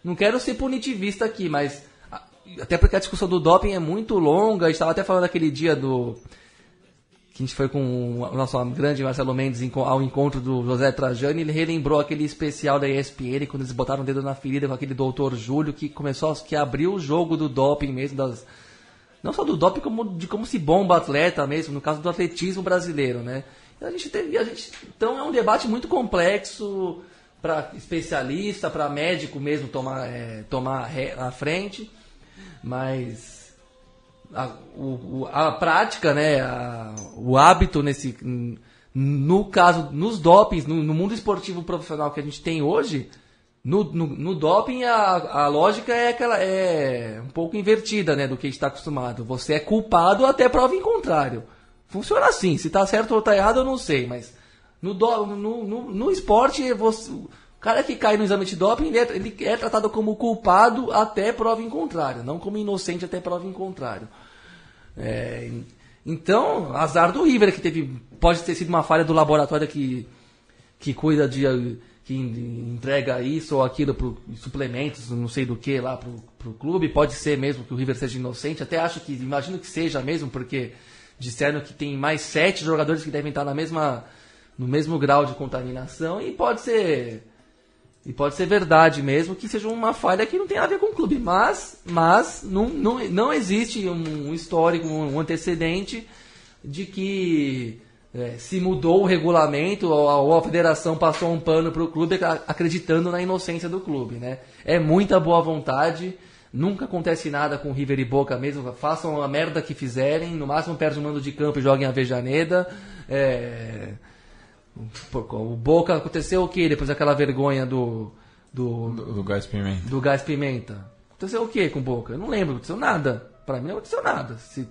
C: não quero ser punitivista aqui, mas até porque a discussão do doping é muito longa. A gente estava até falando aquele dia do que a gente foi com o nosso grande Marcelo Mendes ao encontro do José Trajani, ele relembrou aquele especial da ESPN, quando eles botaram o dedo na ferida com aquele doutor Júlio, que começou, que abriu o jogo do doping mesmo, das, não só do doping, como de como se bomba atleta mesmo, no caso do atletismo brasileiro, né? A gente teve, a gente, então é um debate muito complexo para especialista, para médico mesmo tomar, é, tomar a frente, mas a, o, a prática, né, a, o hábito nesse, no caso, nos dopings, no, no, mundo esportivo profissional que a gente tem hoje, no, no, no doping a, a lógica é aquela é um pouco invertida, né, do que a gente está acostumado. Você é culpado até prova em contrário. Funciona assim. Se está certo ou está errado, eu não sei, mas no, do, no, no, no esporte você, o cara que cai no exame de doping, ele é, ele é, tratado como culpado até prova em contrário, não como inocente até prova em contrário. É, então, azar do River, que teve. Pode ter sido uma falha do laboratório que, que cuida de. Que entrega isso ou aquilo para suplementos, não sei do que lá para o clube. Pode ser mesmo que o River seja inocente. Até acho que. Imagino que seja mesmo, porque disseram que tem mais sete jogadores que devem estar na mesma, no mesmo grau de contaminação. E pode ser e pode ser verdade mesmo que seja uma falha que não tem a ver com o clube. Mas, mas não, não, não existe um histórico, um antecedente de que é, se mudou o regulamento ou a, federação passou um pano para o clube acreditando na inocência do clube. Né? É muita boa vontade. Nunca acontece nada com River e Boca mesmo. Façam a merda que fizerem. No máximo perde o mando de campo e joguem a Vejaneda. É o Boca aconteceu o que depois daquela vergonha do. Do,
A: do, do gás pimenta.
C: Do gás pimenta. Aconteceu o que com o Boca? Eu não lembro, aconteceu nada. Pra mim não aconteceu nada. Se,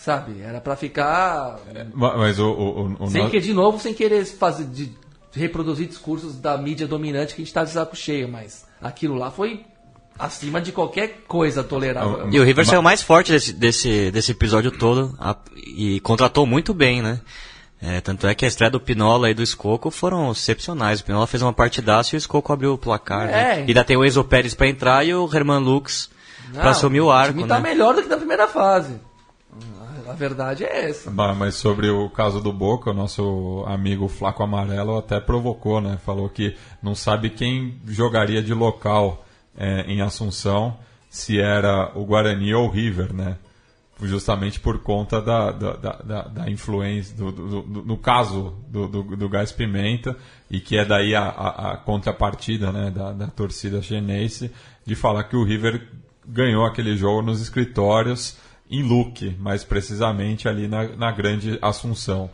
C: sabe, era pra ficar.
A: É, mas o. o, o
C: sem que, de novo, sem querer fazer. De, reproduzir discursos da mídia dominante que a gente tá de saco cheio, mas aquilo lá foi acima de qualquer coisa tolerável.
B: E o River saiu mais forte desse, desse, desse episódio todo a, e contratou muito bem, né? É, tanto é que a estreia do Pinola e do Escoco foram excepcionais. O Pinola fez uma partidaça e o Escoco abriu o placar. Né? É. Né? E ainda tem o Enzo Pérez para entrar e o Herman Lux para assumir o arco. O time
C: tá
B: né?
C: melhor do que na primeira fase. A verdade é essa.
A: Bah, mas sobre o caso do Boca, o nosso amigo Flaco Amarelo até provocou, né? Falou que não sabe quem jogaria de local é, em Assunção, se era o Guarani ou o River, né? justamente por conta da, da, da, da influência, do, do, do, no caso do, do, do, gás pimenta, e que é daí a, a, a contrapartida né, da, da torcida chinense, de falar que o River ganhou aquele jogo nos escritórios em Luque, mais precisamente ali na, na grande Assunção.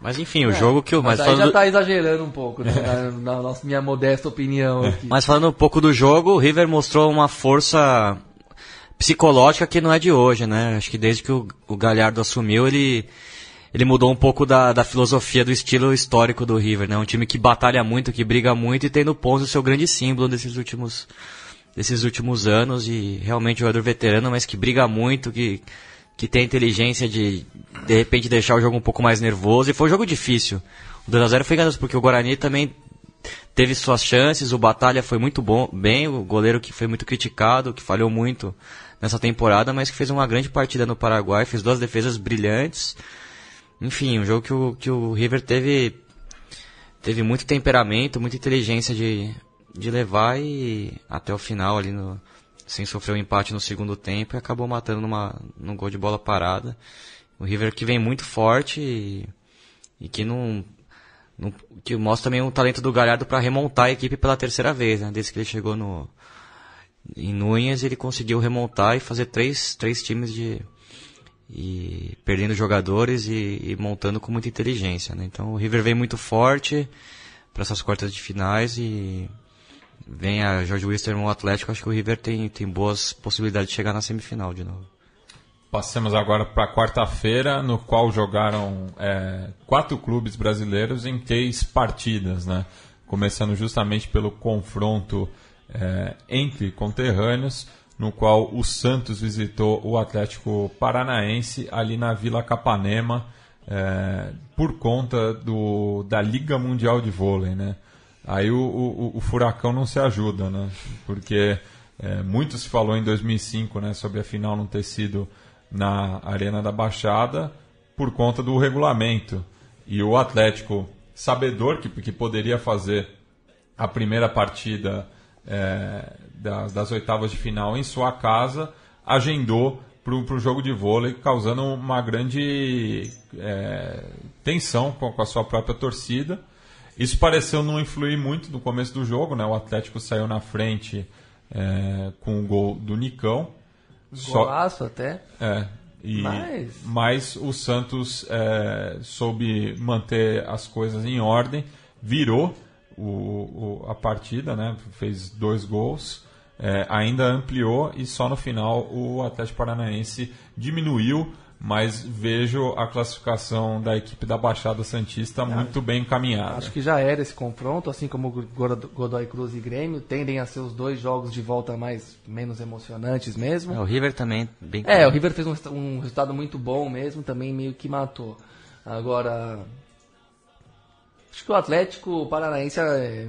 B: Mas enfim, o é, jogo que o.
C: Mas, mas aí já está exagerando um pouco, né, [laughs] na, na, na, minha modesta opinião. Aqui.
B: Mas falando um pouco do jogo, o River mostrou uma força psicológica que não é de hoje, né? Acho que desde que o, o Galhardo assumiu, ele, ele mudou um pouco da, da filosofia, do estilo histórico do River, né? Um time que batalha muito, que briga muito e tem no Ponzo o seu grande símbolo desses últimos, desses últimos anos e realmente jogador veterano, mas que briga muito, que, que tem inteligência de de repente deixar o jogo um pouco mais nervoso e foi um jogo difícil. O 2x0 foi enganoso porque o Guarani também teve suas chances, o Batalha foi muito bom, bem, o goleiro que foi muito criticado, que falhou muito nessa temporada, mas que fez uma grande partida no Paraguai, fez duas defesas brilhantes. Enfim, um jogo que o, que o River teve, teve muito temperamento, muita inteligência de, de levar e até o final ali no, sem sofrer um empate no segundo tempo e acabou matando numa, num gol de bola parada. O River que vem muito forte e, e que não, não, que mostra também o talento do Galhardo para remontar a equipe pela terceira vez, né? Desde que ele chegou no, em Núñez ele conseguiu remontar e fazer três, três times de e perdendo jogadores e, e montando com muita inteligência, né? Então o River vem muito forte para essas quartas de finais e vem a George Wisterman o Atlético, acho que o River tem, tem boas possibilidades de chegar na semifinal de novo.
A: Passemos agora para quarta-feira, no qual jogaram é, quatro clubes brasileiros em três partidas, né? Começando justamente pelo confronto é, entre conterrâneos, no qual o Santos visitou o Atlético Paranaense ali na Vila Capanema, é, por conta do, da Liga Mundial de Vôlei, né? Aí o, o, o furacão não se ajuda, né? Porque é, muito se falou em 2005, né, sobre a final não ter sido na Arena da Baixada por conta do regulamento. E o Atlético, sabedor que, que poderia fazer a primeira partida é, das, das, oitavas de final em sua casa, agendou para o jogo de vôlei, causando uma grande é, tensão com, com, a sua própria torcida. Isso pareceu não influir muito no começo do jogo, né? o Atlético saiu na frente é, com o gol do Nicão,
C: Golaço Só, até.
A: É. E, mas... mas o Santos é, soube manter as coisas em ordem, virou o, o, a partida, né? fez dois gols, é, ainda ampliou e só no final o Atlético Paranaense diminuiu mas vejo a classificação da equipe da Baixada Santista muito bem encaminhada.
C: Acho que já era esse confronto, assim como Godoy Cruz e Grêmio, tendem a ser os dois jogos de volta mais menos emocionantes mesmo.
B: É, o River também bem
C: É, o River fez um, um, resultado muito bom mesmo, também meio que matou. Agora, acho que o Atlético Paranaense é,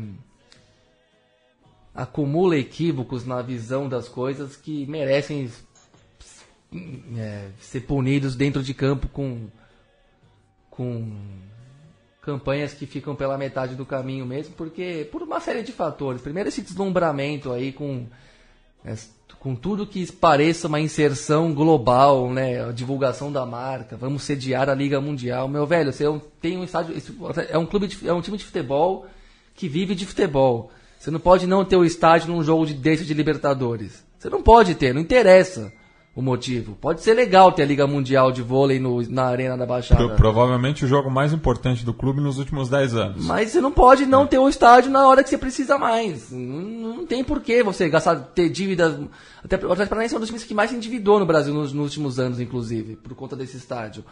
C: acumula equívocos na visão das coisas que merecem é, ser punidos dentro de campo com, com campanhas que ficam pela metade do caminho mesmo, porque por uma série de fatores. Primeiro esse deslumbramento aí com, é, com tudo que pareça uma inserção global, né, a divulgação da marca, vamos sediar a Liga Mundial. Meu velho, você tem um estádio, é um clube de, é um time de futebol que vive de futebol. Você não pode não ter o estádio num jogo de desse de Libertadores. Você não pode ter, não interessa o motivo. Pode ser legal ter a Liga Mundial de Vôlei no, na Arena da Baixada. Pro,
A: provavelmente o jogo mais importante do clube nos últimos 10 anos.
C: Mas você não pode não é. ter o estádio na hora que você precisa mais. Não, não tem porquê você gastar, ter dívidas. Até o Atlético Paranaense é um dos times que mais se endividou no Brasil nos, nos, últimos anos, inclusive, por conta desse estádio.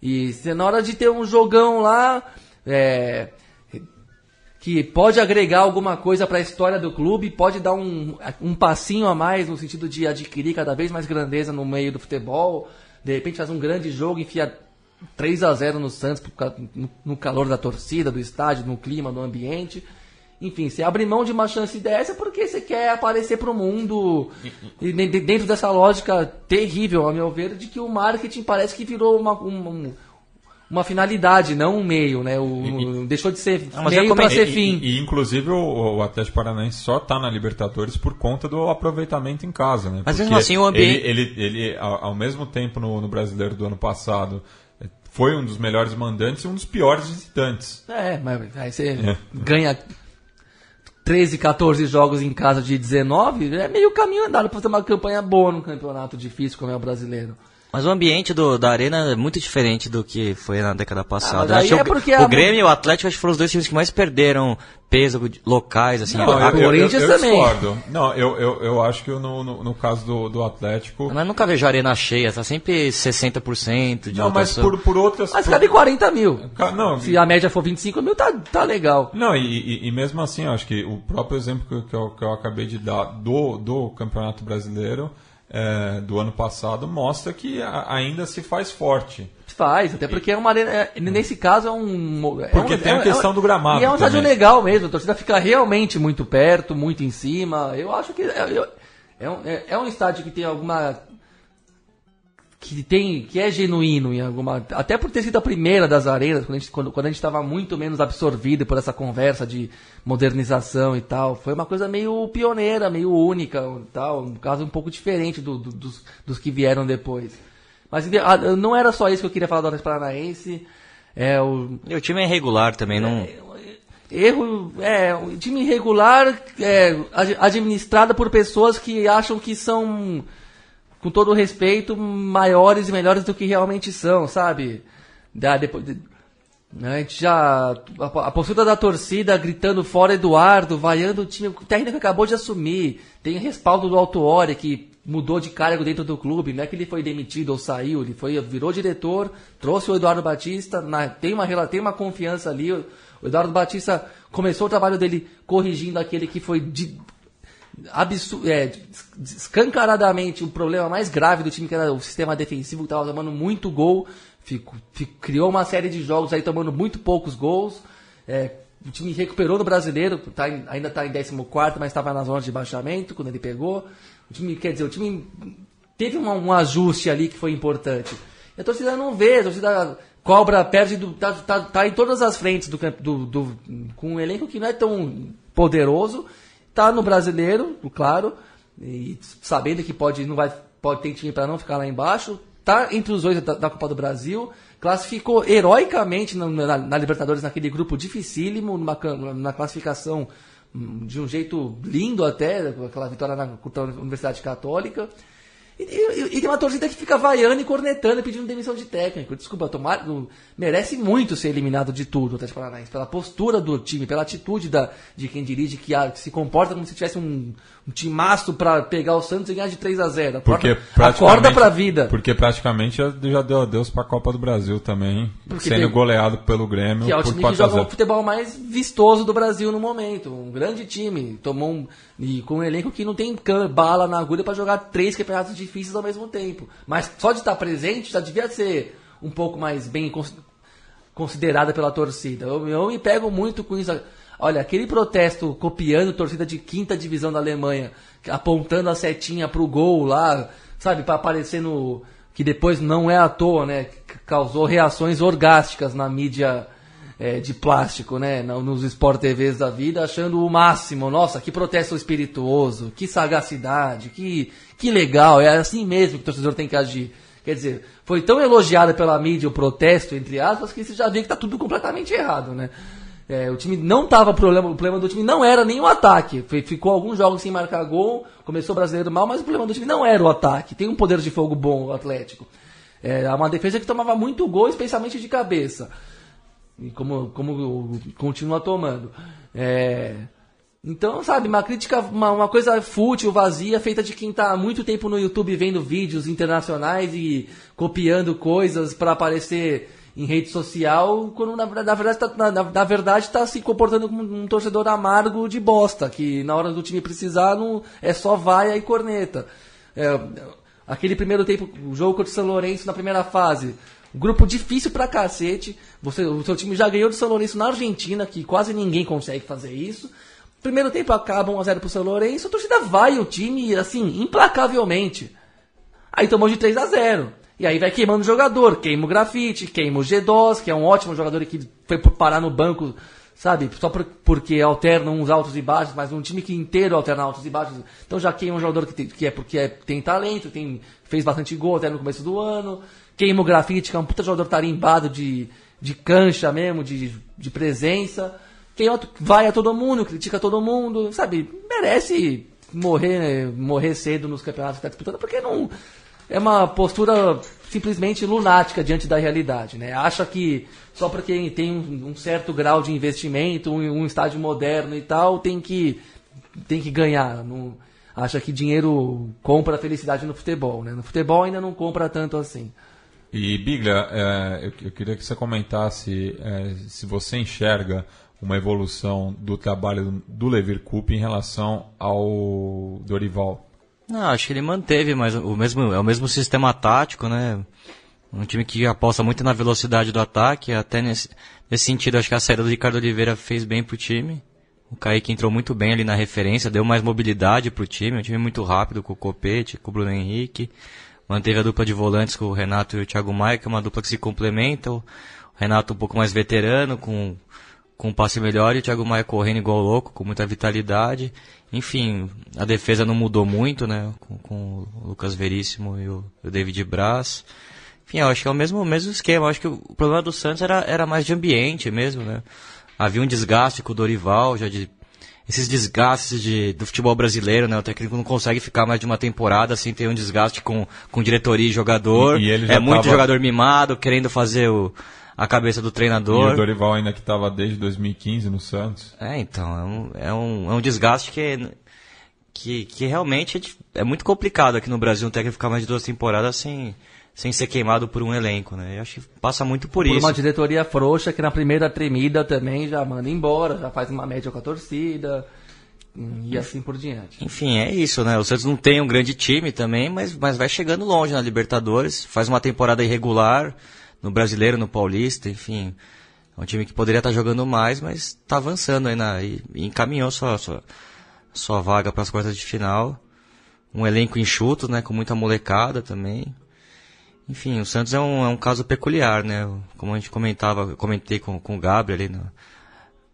C: E se na hora de ter um jogão lá. É, que pode agregar alguma coisa para a história do clube, pode dar um, um passinho a mais no sentido de adquirir cada vez mais grandeza no meio do futebol, de repente faz um grande jogo enfia 3 a 0 no Santos no calor da torcida, do estádio, no clima, no ambiente. Enfim, você abre mão de uma chance dessa porque você quer aparecer para o mundo e dentro dessa lógica terrível, a meu ver, de que o marketing parece que virou uma, um, uma finalidade, não um meio, né? O, e, deixou de ser não, meio para ser fim.
A: E, e inclusive o, o, Atlético Paranaense só está na Libertadores por conta do aproveitamento em casa, né?
B: Mas mesmo assim o ambiente...
A: Ele, ele, ele ao, ao, mesmo tempo no, no Brasileiro do ano passado foi um dos melhores mandantes e um dos piores visitantes.
C: É, mas aí você é. ganha 13, 14 jogos em casa de 19, é meio caminho andado para fazer uma campanha boa num campeonato difícil como é o brasileiro.
B: Mas o ambiente do, da arena é muito diferente do que foi na década passada. Ah, acho é o, o Grêmio e o Atlético acho que foram os dois times que mais perderam peso locais, assim.
A: Não, a, Corinthians eu, eu, eu também. Discordo. Não, eu, eu, eu acho que no, no, no caso do, do Atlético.
B: Mas nunca vejo a arena cheia, tá sempre 60% de
A: Não, mas por, por outras.
C: Mas
A: por...
C: cabe 40 mil.
A: Não,
C: Se a média for 25 mil, tá, tá legal.
A: Não, e, e, e mesmo assim, eu acho que o próprio exemplo que, que, eu, que eu acabei de dar do, do Campeonato Brasileiro é, do ano passado mostra que a, ainda se faz forte.
C: Faz, até porque é uma arena. É, nesse caso é um.
A: É porque
C: um,
A: tem a é questão do gramado.
C: E é um estádio legal mesmo, a torcida fica realmente muito perto, muito em cima. Eu acho que. É, é, um, é um estádio que tem alguma que tem que é genuíno em alguma até por ter sido a primeira das arenas quando a gente quando, quando a gente estava muito menos absorvido por essa conversa de modernização e tal foi uma coisa meio pioneira meio única tal um caso um pouco diferente do, do, dos, dos que vieram depois. Mas não era só isso que eu queria falar do Atlético Paranaense é o
B: e o time é irregular também não? É,
C: erro é o time irregular é administrado por pessoas que acham que são com todo respeito, maiores e melhores do que realmente são, sabe? Da, depois, de, né, a gente já. A, a, postura da torcida gritando fora Eduardo, vaiando o time. O técnico acabou de assumir. Tem respaldo do Autuori, que mudou de cargo dentro do clube, não é que ele foi demitido ou saiu, ele foi, virou diretor, trouxe o Eduardo Batista, na, tem, uma, tem uma confiança ali. O, o Eduardo Batista começou o trabalho dele corrigindo aquele que foi de, é, escancaradamente o problema mais grave do time, que era o sistema defensivo, que estava tomando muito gol, fico, fico, criou uma série de jogos aí tomando muito poucos gols. É, o time recuperou no brasileiro, tá ainda está em 14, mas estava na zona de baixamento quando ele pegou. O time, quer dizer, o time teve um, um ajuste ali que foi importante. E a torcida não vê, a torcida cobra, perde, do, tá, tá, tá em todas as frentes do, do, do, com um elenco que não é tão poderoso. Tá no brasileiro, claro, e sabendo que pode, não vai, pode ter time para não ficar lá embaixo. Tá entre os dois da, da Copa do Brasil classificou heroicamente na, na, na, Libertadores naquele grupo dificílimo, numa, na classificação hum, de um jeito lindo até, aquela vitória na, na Universidade Católica. E, e, e, tem uma torcida que fica vaiando e cornetando e pedindo demissão de técnico. Desculpa, tomar, merece muito ser eliminado de tudo o Atlético Paranaense. Pela postura do time, pela atitude da, de quem dirige, que, que se comporta como se tivesse um, um timaço para pegar o Santos e ganhar de 3 a 0
A: Porque
C: acorda pra vida.
A: Porque praticamente já, já deu adeus pra Copa do Brasil também, porque sendo tem, goleado pelo Grêmio.
C: Que é o
A: time
C: que joga o futebol mais vistoso do Brasil no momento. Um grande time. Tomou um. E com um elenco que não tem bala na agulha para jogar três campeonatos difíceis ao mesmo tempo. Mas só de estar presente já devia ser um pouco mais bem considerada pela torcida. Eu, eu me pego muito com isso. Olha, aquele protesto copiando torcida de quinta divisão da Alemanha, apontando a setinha pro gol lá, sabe, para aparecer no. que depois não é à toa, né? Causou reações orgásticas na mídia é, de plástico, né? Nos Sport TVs da vida, achando o máximo. Nossa, que protesto espirituoso, que sagacidade, que, que legal. É assim mesmo que o torcedor tem que agir. Quer dizer, foi tão elogiado pela mídia o protesto, entre aspas, que você já vê que está tudo completamente errado, né? É, o time não tava problema, o problema do time não era nem o ataque. Ficou alguns jogos sem marcar gol, começou o brasileiro mal, mas o problema do time não era o ataque. Tem um poder de fogo bom o Atlético. É uma defesa que tomava muito gol, especialmente de cabeça. E como, como continua tomando. É, então, sabe, uma crítica, uma, uma coisa fútil, vazia, feita de quem está há muito tempo no YouTube vendo vídeos internacionais e copiando coisas para aparecer em rede social, quando na, na verdade tá, na, na, verdade está se comportando como um torcedor amargo de bosta, que na hora do time precisar não, é só vaia e corneta. É, aquele primeiro tempo, o jogo contra o São Lourenço na primeira fase, grupo difícil pra cacete. Você, o seu time já ganhou do São Lourenço na Argentina, que quase ninguém consegue fazer isso. Primeiro tempo acaba 1x0 pro São Lourenço, a torcida vai o time, assim, implacavelmente. Aí tomou de 3 a 0 e aí vai queimando o jogador, queima o grafite, queima o G2, que é um ótimo jogador que foi parar no banco, sabe? Só por, porque alternam uns altos e baixos, mas um time que inteiro alterna altos e baixos. Então já queima um jogador que, tem, que é porque é, tem talento, tem, fez bastante gol até no começo do ano. Queima o grafite, que é um puta jogador tarimbado de, de cancha mesmo, de, de presença. Queima, vai a todo mundo, critica todo mundo, sabe? Merece morrer, morrer cedo nos campeonatos que está disputando, porque não é uma postura simplesmente lunática diante da realidade. Né? Acha que só porque tem um, certo grau de investimento, um, estádio moderno e tal, tem que, tem que ganhar. Não, acha que dinheiro compra felicidade no futebol. Né? No futebol ainda não compra tanto assim.
A: E Biglia, é, eu, eu, queria que você comentasse é, se você enxerga uma evolução do trabalho do Levir Coupe em relação ao Dorival.
B: Não, acho que ele manteve, mas o mesmo, é o mesmo sistema tático, né? Um time que aposta muito na velocidade do ataque, até nesse, nesse sentido acho que a saída do Ricardo Oliveira fez bem pro time. O Kaique entrou muito bem ali na referência, deu mais mobilidade pro time, um time muito rápido com o Copete, com o Bruno Henrique. Manteve a dupla de volantes com o Renato e o Thiago Maia, que é uma dupla que se complementam. O Renato um pouco mais veterano, com, com um passe melhor, e o Thiago Maia correndo igual louco, com muita vitalidade. Enfim, a defesa não mudou muito, né? Com, com o Lucas Veríssimo e o, o, David Braz. Enfim, eu acho que é o mesmo, mesmo esquema. Eu acho que o problema do Santos era, era mais de ambiente mesmo, né? Havia um desgaste com o Dorival, já de esses desgastes de, do futebol brasileiro, né? O técnico não consegue ficar mais de uma temporada sem ter um desgaste com, com diretoria e jogador. E, e é muito tava... jogador mimado, querendo fazer o, a cabeça do treinador.
A: E o Dorival ainda que estava desde 2015 no Santos.
B: É, então, é um, é um, é um desgaste que que, que realmente é, é muito complicado aqui no Brasil um técnico ficar mais de duas temporadas sem, sem ser queimado por um elenco, né? Eu acho que passa muito por,
C: Por
B: isso.
C: uma diretoria frouxa que na primeira tremida também já manda embora, já faz uma média com a torcida e assim por diante.
B: Enfim, é isso, né? O Santos não tem um grande time também, mas, mas vai chegando longe na Libertadores, faz uma temporada irregular no Brasileiro, no Paulista, enfim. É um time que poderia estar jogando mais, mas está avançando aí na, e, e encaminhou sua, sua, sua vaga para as quartas de final. Um elenco enxuto, né? Com muita molecada também. Enfim, o Santos é um, é um caso peculiar, né? Como a gente comentava, comentei com, com o Gabriel ali no,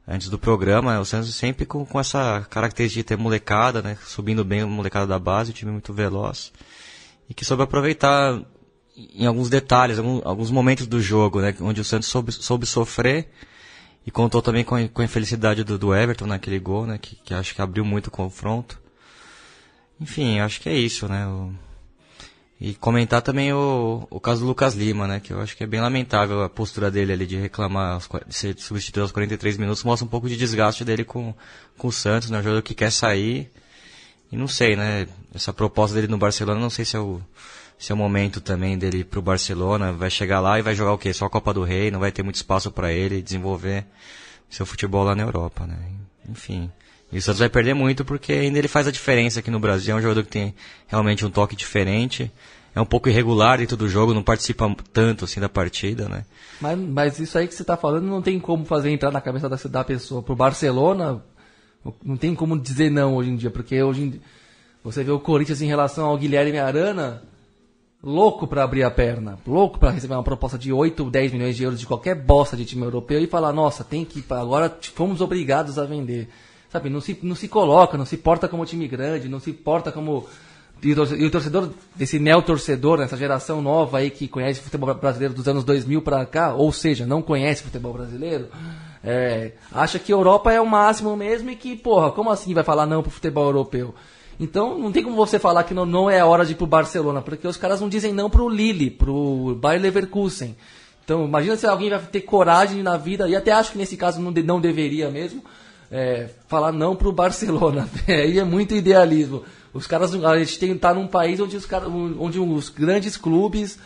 B: antes do programa, o Santos sempre com, com essa característica de ter molecada, né? Subindo bem a molecada da base, um time muito veloz. E que soube aproveitar em alguns detalhes, alguns, momentos do jogo, né? Onde o Santos soube, soube sofrer e contou também com a, com a infelicidade do, do Everton naquele gol, né? Que, que acho que abriu muito o confronto. Enfim, acho que é isso, né? O- e comentar também o, o caso do Lucas Lima, né? Que eu acho que é bem lamentável a postura dele ali de reclamar, de ser substituído aos 43 minutos. Mostra um pouco de desgaste dele com, com o Santos, né? Um jogador que quer sair. E não sei, né? Essa proposta dele no Barcelona, não sei se é o, se o momento também dele pro Barcelona. Vai chegar lá e vai jogar o quê? Só a Copa do Rei, não vai ter muito espaço para ele desenvolver seu futebol lá na Europa, né? Enfim. E o Santos vai perder muito porque ainda ele faz a diferença aqui no Brasil. É um jogador que tem realmente um toque diferente. É um pouco irregular dentro do jogo, não participa tanto assim da partida, né?
C: Mas, mas isso aí que você tá falando não tem como fazer entrar na cabeça da, da pessoa. Pro Barcelona, não tem como dizer não hoje em dia, porque hoje em, você vê o Corinthians em relação ao Guilherme Arana, louco pra abrir a perna, louco pra receber uma proposta de 8, 10 milhões de euros de qualquer bosta de time europeu e falar, nossa, tem que agora fomos obrigados a vender. Sabe, não se, não se coloca, não se porta como time grande, não se porta como e o torce- o torcedor, esse neo-torcedor, essa geração nova aí que conhece o futebol brasileiro dos anos 2000 para cá, ou seja, não conhece futebol brasileiro, é, acha que Europa é o máximo mesmo e que, porra, como assim vai falar não pro futebol europeu? Então não tem como você falar que não, não é hora de ir pro Barcelona, porque os caras não dizem não pro Lille, pro Bayer Leverkusen. Então imagina se alguém vai ter coragem na vida, e até acho que nesse caso não, de- não deveria mesmo, é, falar não pro Barcelona. [laughs] Aí é muito idealismo. Os caras, a gente tem tá num país onde os caras, onde os grandes clubes,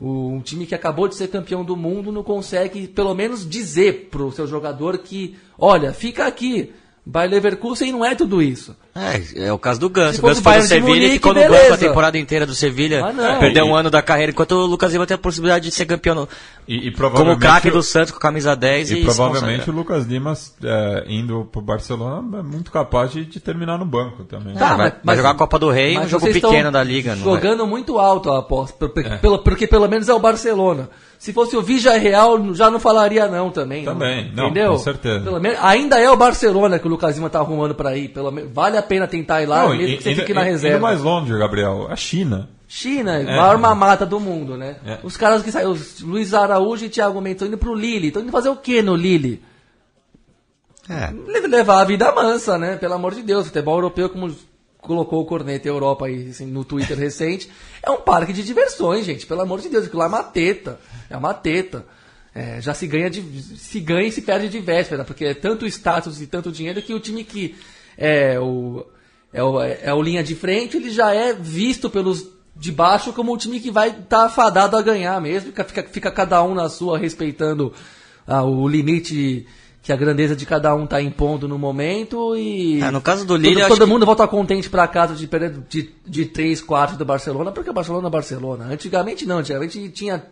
C: um time que acabou de ser campeão do mundo não consegue pelo menos dizer pro seu jogador que, olha, fica aqui. Bayer Leverkusen não é tudo isso.
B: É, é o caso do Ganso.
C: Se
B: O Ganso foi no Sevilha e ficou no banco
C: beleza.
B: a temporada inteira do Sevilha.
C: Ah, não.
B: Perdeu um
A: E-
B: ano da carreira, enquanto o Lucas Lima tem a possibilidade de ser campeão no-
A: E, e
B: como craque do Santos com camisa 10 e,
A: e provavelmente o Lucas Lima é, indo pro Barcelona é muito capaz de, de terminar no banco também.
B: Tá, vai- vai jogar a Copa do Rei, um
C: mas
B: jogo pequeno da liga, não vai-
C: Jogando muito alto a aposta, por- pelo- porque pelo menos é o Barcelona. Se fosse o Villarreal, já não falaria não também.
A: Também, não,
C: entendeu?
A: com certeza.
C: Pelo menos, ainda é o Barcelona que o Lucas Lima tá arrumando pra ir. Pelo menos, vale a pena tentar ir lá,
A: Não,
C: mesmo
A: e-
C: que você
A: indo-
C: fique na
A: indo
C: reserva.
A: mais longe, Gabriel, a China.
C: China,
A: É.
C: maior mamata do mundo, né?
A: É.
C: Os caras que saíram, Luiz Araújo e Thiago Mendes, estão indo pro Lille. Estão indo fazer o que no Lille?
B: É.
C: Le- levar a vida mansa, né? Pelo amor de Deus, futebol europeu, como colocou o Corneta Europa aí assim, no Twitter [laughs] recente, é um parque de diversões, gente. Pelo amor de Deus, aquilo lá é uma teta. É uma teta. É, já se ganha, de, se ganha e se perde de véspera, porque é tanto status e tanto dinheiro que o time que é o, é o, é o linha de frente, ele já é visto pelos de baixo como o time que vai estar afadado a ganhar mesmo. Fica, fica, cada um na sua, respeitando ah, o limite que a grandeza de cada um tá impondo no momento e
B: É, no caso do Lille,
C: todo, todo
B: acho que-
C: mundo volta contente pra casa de perder de, de 3, 4 do Barcelona, porque o Barcelona é Barcelona. Antigamente não, antigamente tinha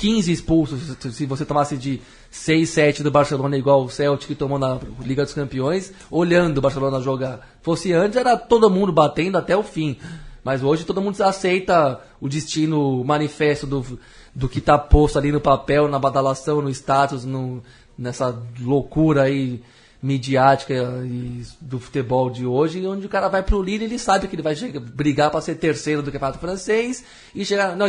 C: 15 expulsos se- você tomasse de 6, 7 do Barcelona igual o Celtic tomou na Liga dos Campeões, olhando o Barcelona jogar. Fosse antes era todo mundo batendo até o fim. Mas hoje todo mundo aceita o destino o manifesto do, do que tá posto ali no papel, na badalação, no status, no, nessa loucura aí midiática do futebol de hoje, onde o cara vai pro Lille, ele sabe que ele vai chegar, brigar para ser terceiro do campeonato francês e chegar na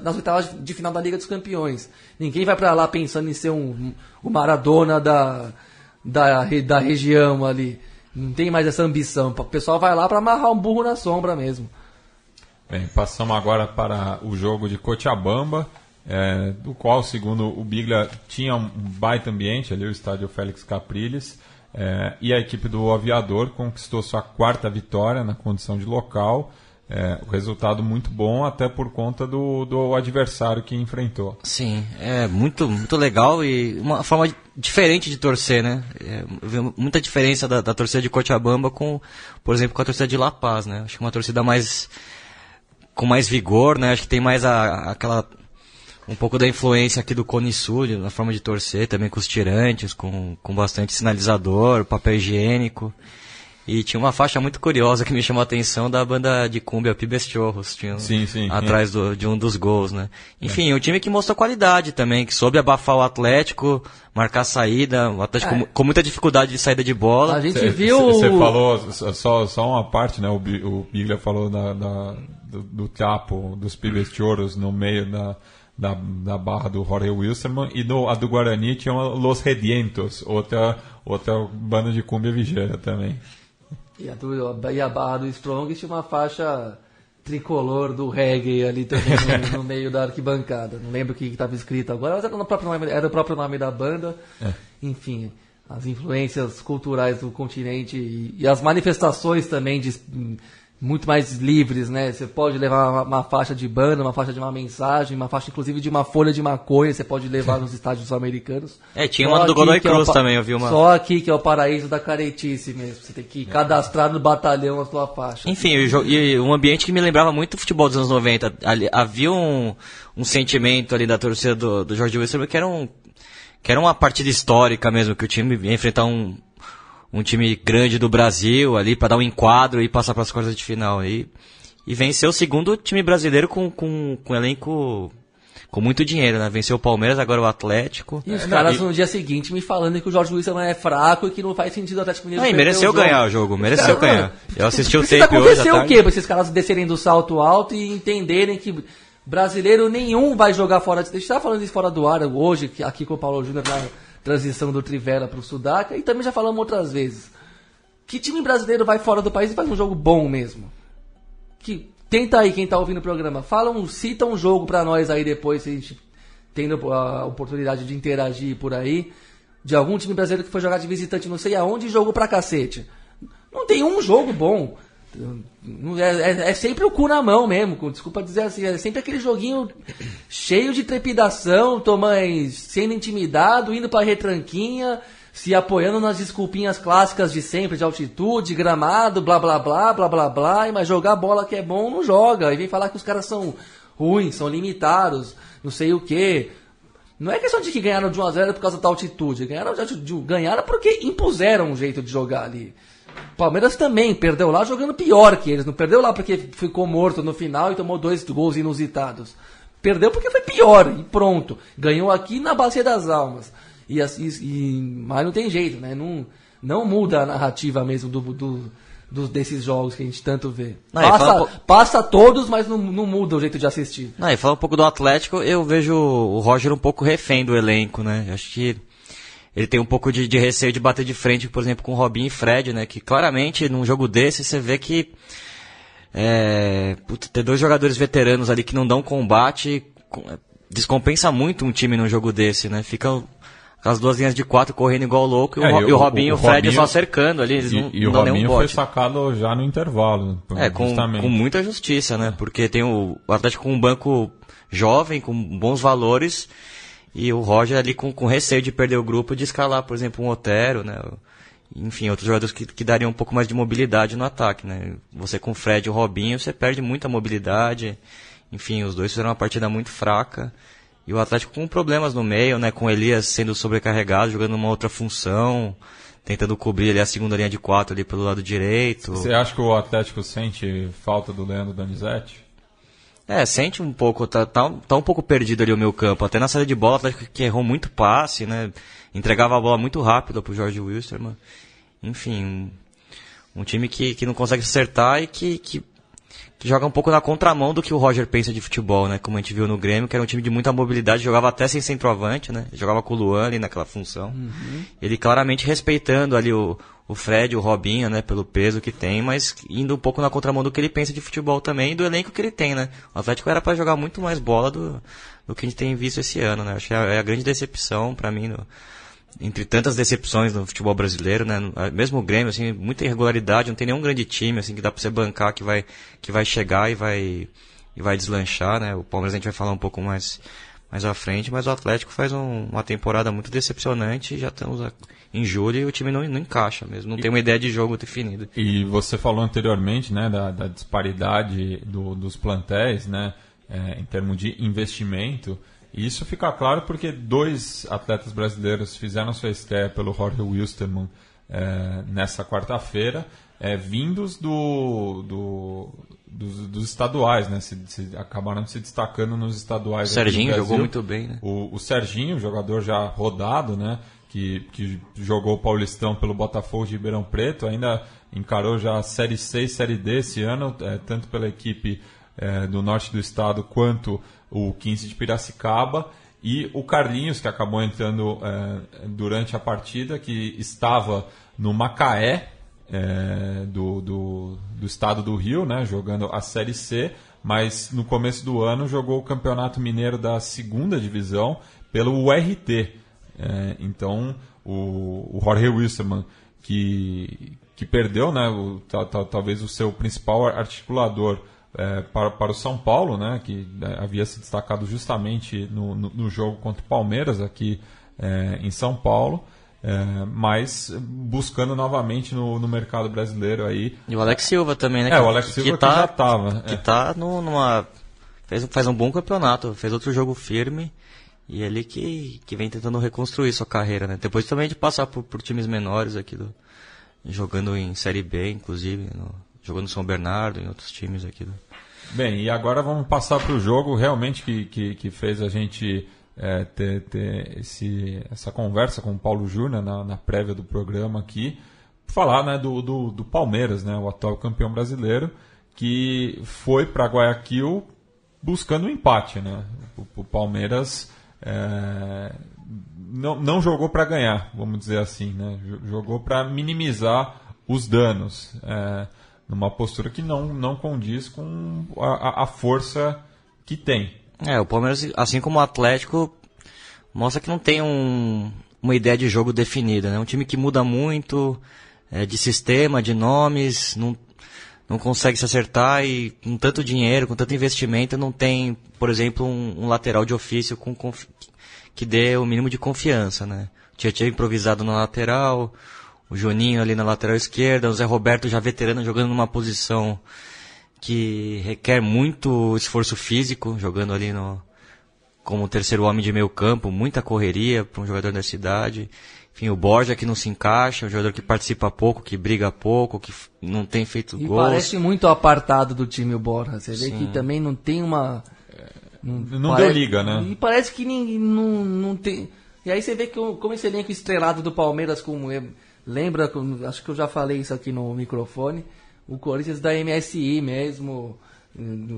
C: nas oitavas de final da Liga dos Campeões. Ninguém vai para lá pensando em ser um, o Maradona da, da, da região ali. Não tem mais essa ambição. O pessoal vai lá para amarrar um burro na sombra mesmo.
A: Bem, passamos agora para o jogo de Cochabamba, é, do qual, segundo o Biglia, tinha um baita ambiente ali, o estádio Félix Capriles. É, e a equipe do Aviador conquistou sua quarta vitória na condição de local. É, o resultado muito bom, até por conta do, do adversário que enfrentou.
B: Sim, é muito, muito legal e uma forma diferente de torcer, né? É, muita diferença da, da, torcida de Cochabamba com, por exemplo, com a torcida de La Paz, né? Acho que uma torcida mais com mais vigor, né? Acho que tem mais a, aquela um pouco da influência aqui do Cone Sul, na forma de torcer, também com os tirantes, com, com bastante sinalizador, papel higiênico. E tinha uma faixa muito curiosa que me chamou a atenção da banda de cumbia Pibes Chorros, tinha
A: sim, sim,
B: atrás do, de um dos gols, né? Enfim, é. um time que mostrou qualidade também, que soube abafar o Atlético, marcar a saída, o Atlético é. com, muita dificuldade de saída de bola.
C: A gente cê, viu...
A: Você falou, só, só uma parte, né? O, o Biglia falou da, da do, do Tapo, dos Pibes Chorros no meio da da, da barra do Jorge Wilstermann e no, a do Guarani tinha Los Redientos, outra, outra banda de cumbia vigeira também.
C: E a, do, e a barra do Strong tinha uma faixa tricolor do reggae ali também no, [laughs] no meio da arquibancada. Não lembro o que estava escrito agora, mas era, o próprio nome, era o próprio nome da banda. É. Enfim, as influências culturais do continente e, e as manifestações também de muito mais livres, né? Você pode levar uma, uma, faixa de banda, uma faixa de uma mensagem, uma faixa inclusive de uma folha de maconha, você pode levar nos estádios americanos.
B: É, tinha uma do Godoy Cruz é o, também, eu vi uma.
C: Só aqui que é o paraíso da caretice mesmo. Você tem que cadastrar no batalhão a sua faixa.
B: Enfim, e um ambiente que me lembrava muito o futebol dos anos 90. Ali, havia um, um sentimento ali da torcida do, do Jorge Wilson que era um que era uma partida histórica mesmo, que o time ia enfrentar um um time grande do Brasil ali para dar um enquadro e passar para as quartas de final. E, e venceu o segundo time brasileiro com, com, com elenco com muito dinheiro, né? Venceu o Palmeiras, agora o Atlético.
C: E os é, caras e... no dia seguinte me falando que o Jorge Luiz não é fraco e que não faz sentido o Atlético
B: Mineiro. Não, mereceu o ganhar o jogo, mereceu cara, ganhar. Eu assisti o tape
C: hoje. Aconteceu o quê? Pra esses caras descerem do salto alto e entenderem que brasileiro nenhum vai jogar fora. A gente estava falando isso fora do ar hoje, aqui com o Paulo Júnior na transição do Trivela para o Sudaca, e também já falamos outras vezes. Que time brasileiro vai fora do país e faz um jogo bom mesmo? Que tenta aí quem está ouvindo o programa, fala um, cita um jogo para nós aí depois, se a gente tendo a oportunidade de interagir por aí, de algum time brasileiro que foi jogar de visitante não sei aonde e jogou pra cacete. Não tem um jogo bom. É, é, é, sempre o cu na mão mesmo, desculpa dizer assim, é sempre aquele joguinho cheio de trepidação, tomando, sendo intimidado, indo pra retranquinha, se apoiando nas desculpinhas clássicas de sempre, de altitude, gramado, blá blá blá, blá blá blá, mas jogar bola que é bom não joga, e vem falar que os caras são ruins, são limitados, não sei o que. Não é questão de que ganharam de 1 a 0 por causa da altitude, ganharam, ganharam porque impuseram um jeito de jogar ali. Palmeiras também perdeu lá jogando pior que eles. Não perdeu lá porque ficou morto no final e tomou dois gols inusitados. Perdeu porque foi pior e pronto. Ganhou aqui na Bacia das Almas. E, assim, e, mas não tem jeito, né? Não, não muda a narrativa mesmo do, do, do desses jogos que a gente tanto vê. Não, passa, passa todos, mas não, não muda o jeito de assistir.
B: Não, e fala um pouco do Atlético, eu vejo o Roger um pouco refém do elenco, né? Acho que ele tem um pouco de, de, receio de bater de frente, por exemplo, com Robinho e Fred, né? Que claramente num jogo desse você vê que é, ter dois jogadores veteranos ali que não dão combate é, descompensa muito um time num jogo desse, né? Fica as duas linhas de quatro correndo igual louco e, é, o, e o, Robinho e o, Fred Robinho, só cercando ali, eles
A: e,
B: não,
A: e não o Robinho foi sacado já no intervalo.
B: É, com, com muita justiça, né? Porque tem o, o Atlético com um banco jovem, com bons valores e o Roger ali com, com receio de perder o grupo de escalar, por exemplo, um Otero, né? Enfim, outros jogadores que, que dariam um pouco mais de mobilidade no ataque, né? Você com o Fred e o Robinho, você perde muita mobilidade. Enfim, os dois fizeram uma partida muito fraca. E o Atlético com problemas no meio, né? Com o Elias sendo sobrecarregado, jogando uma outra função, tentando cobrir ali a segunda linha de quatro ali pelo lado direito.
A: Você acha que o Atlético sente falta do Leandro Donizete?
B: É, sente um pouco, tá, tá, tá um pouco perdido ali o meu campo. Até na saída de bola, que errou muito passe, né? Entregava a bola muito rápido pro Jorge Wilstermann. Enfim, um, um time que, que não consegue acertar e que, que, que, joga um pouco na contramão do que o Roger pensa de futebol, né? Como a gente viu no Grêmio, que era um time de muita mobilidade, jogava até sem centroavante, né? Jogava com o Luan ali naquela função. Uhum. Ele claramente respeitando ali o, o Fred, o Robinho, né, pelo peso que tem, mas indo um pouco na contramão do que ele pensa de futebol também e do elenco que ele tem, né? O Atlético era para jogar muito mais bola do, do que a gente tem visto esse ano, né? Acho que é a, é grande decepção para mim no, entre tantas decepções no futebol brasileiro, né? Mesmo o Grêmio, assim, muita irregularidade, não tem nenhum grande time, assim, que dá para você bancar que vai, que vai chegar e vai, e vai deslanchar, né? O Palmeiras a gente vai falar um pouco mais, mais à frente, mas o Atlético faz um, uma temporada muito decepcionante, já estamos em julho e o time não, não encaixa mesmo, não e, tem uma ideia de jogo definida.
A: E você falou anteriormente, né, da, da disparidade do, dos plantéis, né, é, em termos de investimento, e isso fica claro porque dois atletas brasileiros fizeram sua estreia pelo Jorge Wilstermann é, nessa quarta-feira, é, vindos do, do dos, dos, estaduais, né? Se, se, acabaram se destacando nos estaduais.
B: O Serginho jogou muito bem, né?
A: O, o Serginho, jogador já rodado, né? Que, que jogou o Paulistão pelo Botafogo de Ribeirão Preto, ainda encarou já a Série C Série D esse ano, é, tanto pela equipe é, do norte do estado quanto o 15 de Piracicaba. E o Carlinhos, que acabou entrando é, durante a partida, que estava no Macaé, é, do, do, do, estado do Rio, né, jogando a Série C, mas no começo do ano jogou o Campeonato Mineiro da segunda divisão pelo URT. É, então, o, o Jorge Wilstermann, que, que perdeu né, o, talvez o seu principal articulador é, para, para o São Paulo, né, que é, havia se destacado justamente no, no, no jogo contra o Palmeiras aqui é, em São Paulo. É, mas buscando novamente no, no, mercado brasileiro aí.
B: E o Alex Silva também, né?
A: É, que, o Alex Silva que, tá, que já estava.
B: Que é. numa. Fez, faz um bom campeonato, fez outro jogo firme. E ele que, que vem tentando reconstruir sua carreira, né? Depois também de passar por, por times menores aqui, do, jogando em Série B, inclusive, no, jogando no São Bernardo, em outros times aqui. Do...
A: Bem, e agora vamos passar para o jogo realmente que, que, que fez a gente é, ter, ter esse, essa conversa com o Paulo Júnior na, na prévia do programa aqui, falar né, do, do, do, Palmeiras, né, o atual campeão brasileiro, que foi para Guayaquil buscando um empate. Né? O, o Palmeiras é, não, não jogou para ganhar, vamos dizer assim, né? jogou para minimizar os danos, é, numa postura que não, não condiz com a, a força que tem.
B: É, o Palmeiras, assim como o Atlético, mostra que não tem um, uma ideia de jogo definida, né? Um time que muda muito, é, de sistema, de nomes, não, não consegue se acertar e com tanto dinheiro, com tanto investimento, não tem, por exemplo, um, um lateral de ofício com que dê o mínimo de confiança, né? O Tietchan improvisado na lateral, o Juninho ali na lateral esquerda, o Zé Roberto já veterano jogando numa posição que requer muito esforço físico, jogando ali no como terceiro homem de meio campo, muita correria para um jogador da cidade. Enfim, o Borja que não se encaixa, um jogador que participa pouco, que briga pouco, que não tem feito e gols.
C: parece muito apartado do time o Borja. Você vê Sim. que também não tem uma...
A: Não, não parece, deu liga, né?
C: E parece que ninguém, não, não tem... E aí você vê que como esse elenco estrelado do Palmeiras, como lembra, acho que eu já falei isso aqui no microfone, o Corinthians da MSI mesmo,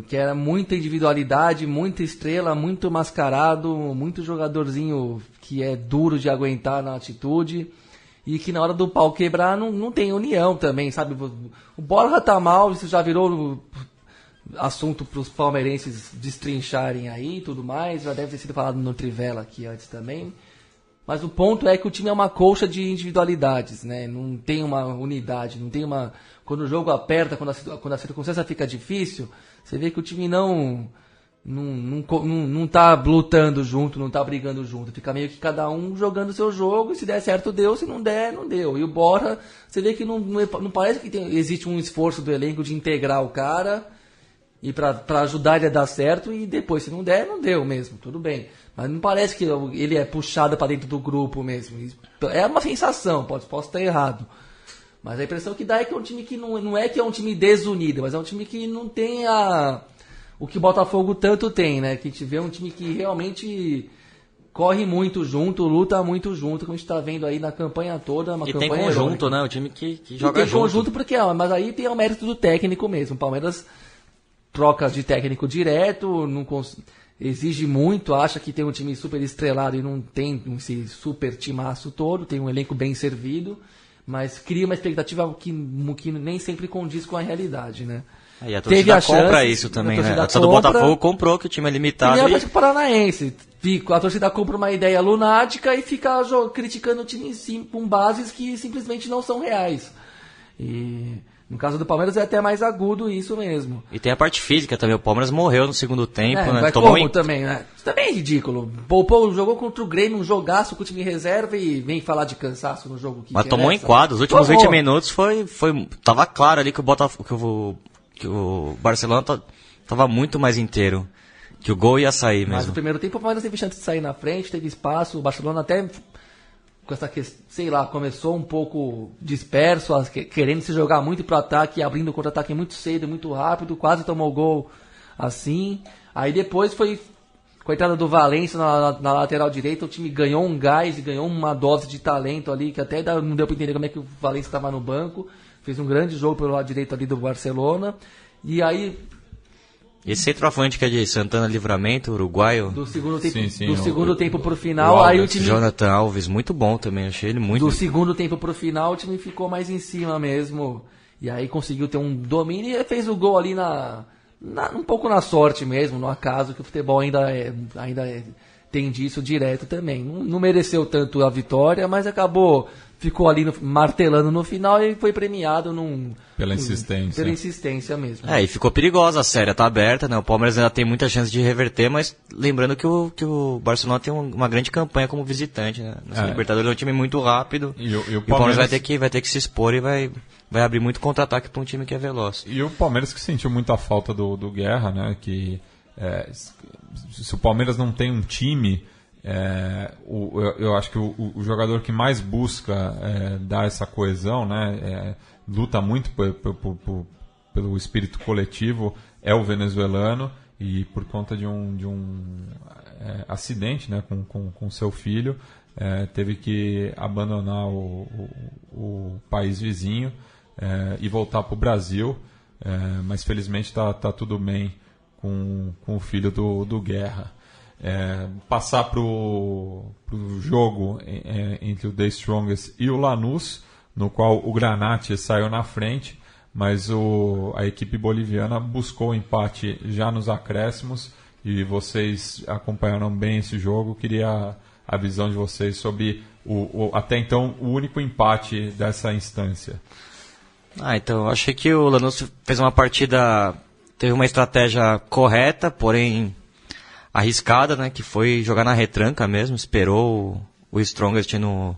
C: que era muita individualidade, muita estrela, muito mascarado, muito jogadorzinho que é duro de aguentar na atitude e que na hora do pau quebrar não, não tem união também, sabe? O Borja tá mal, isso já virou assunto para os palmeirenses destrincharem aí e tudo mais, já deve ter sido falado no Trivela aqui antes também. Mas o ponto é que o time é uma colcha de individualidades, né? Não tem uma unidade, não tem uma. Quando o jogo aperta, quando a, quando a circunstância fica difícil, você vê que o time não. Não, não, não, não tá lutando junto, não tá brigando junto. Fica meio que cada um jogando o seu jogo. E se der certo, deu. Se não der, não deu. E o Bora, você vê que não, não, não parece que tem, existe um esforço do elenco de integrar o cara e para ajudar ele a dar certo. E depois, se não der, não deu mesmo. Tudo bem. Mas não parece que ele é puxado para dentro do grupo mesmo. É uma sensação, pode, posso estar errado. Mas a impressão que dá é que é um time que não, não é que é um time desunido, mas é um time que não tem a, o que o Botafogo tanto tem, né? Que a gente vê um time que realmente corre muito junto, luta muito junto, como a gente está vendo aí na campanha toda. Uma
B: e
C: campanha
B: tem conjunto, né? O time que, que joga e tem junto.
C: conjunto porque, ó, mas aí tem o mérito do técnico mesmo. O Palmeiras troca de técnico direto, não exige muito, acha que tem um time super estrelado e não tem esse super timaço todo, tem um elenco bem servido, mas cria uma expectativa que, que nem sempre condiz com a realidade, né?
B: E a
C: teve a chance.
B: compra isso também,
C: a
B: né? A
C: torcida
B: torcida do
C: compra.
B: Botafogo comprou que o time é limitado.
C: o
B: e-
C: Atlético Paranaense. A torcida compra uma ideia lunática e fica criticando o time sim, com bases que simplesmente não são reais. E no caso do Palmeiras é até mais agudo isso mesmo.
B: E tem a parte física também. O Palmeiras morreu no segundo tempo,
C: É,
B: né? Tomou
C: como
B: em-
C: também, né? Isso também é ridículo. Poupou, jogou contra o Grêmio, um jogaço com o time reserva e vem falar de cansaço no jogo que
B: Mas tomou
C: interessa.
B: enquadro. Os últimos
C: Tomou.
B: 20 minutos foi, foi. Tava claro ali que o Botafogo. Que o, que o Barcelona ta- tava muito mais inteiro. Que o gol ia sair
C: Mas no
B: mesmo.
C: primeiro tempo o Palmeiras teve chance de sair na frente, teve espaço, o Barcelona até com essa questão, sei lá, começou um pouco disperso, querendo se jogar muito pro ataque, abrindo o contra-ataque muito cedo, muito rápido, quase tomou gol assim. Aí depois foi com a entrada do Valência na, na- na lateral direita, o time ganhou um gás e ganhou uma dose de talento ali, que até não deu pra entender como é que o Valência estava no banco. Fez um grande jogo pelo lado direito ali do Barcelona. E aí,
B: Esse centroavante que é de Santana Livramento, uruguaio.
C: do segundo tempo,
A: Sim, sim,
C: do
A: o-
C: segundo
A: o-
C: tempo pro
A: o
C: final,
A: Alves,
C: aí o time
B: Jonathan Alves, muito bom também. Achei ele muito.
C: do segundo tempo pro final, o time ficou mais em cima mesmo. E aí conseguiu ter um domínio e fez o gol ali na, na- um pouco na sorte mesmo, no acaso, que o futebol ainda é, ainda é- tem disso direto também. Não, não mereceu tanto a vitória, mas acabou, ficou ali no- martelando no final e foi premiado num,
A: Pela insistência.
C: pela insistência mesmo.
B: É, e ficou perigosa a série, tá aberta, né? O Palmeiras ainda tem muita chance de reverter, mas lembrando que o, que o Barcelona tem um- uma grande campanha como visitante, né? Nessa
A: É.
B: Libertadores é um time muito rápido.
A: E o- e o
B: o Palmeiras
A: Palmeiras-
B: vai ter, que, vai ter que se expor e vai, vai abrir muito contra-ataque pra um time que é veloz.
A: E o Palmeiras que sentiu muita falta do, do Guerra, né? Que é, se o Palmeiras não tem um time, é, o- eu, eu acho que o, o- jogador que mais busca é, dar essa coesão, né? é, luta muito por- por- por- pelo espírito coletivo é o venezuelano e por conta de um, de um é, acidente, né? Com, com, com seu filho, é, teve que abandonar o, o- país vizinho é, e voltar para o Brasil, mas felizmente está tá tudo bem com, com o filho do, do Guerra. É, passar para o jogo é, entre o The Strongest e o Lanús, no qual o Granate saiu na frente, mas o, a equipe boliviana buscou o empate já nos acréscimos e vocês acompanharam bem esse jogo. Queria a visão de vocês sobre o, o- até então o único empate dessa instância.
B: Ah, então, achei que o Lanús fez uma partida, teve uma estratégia correta, porém arriscada, né? Que foi jogar na retranca mesmo, esperou o, o Strongest no,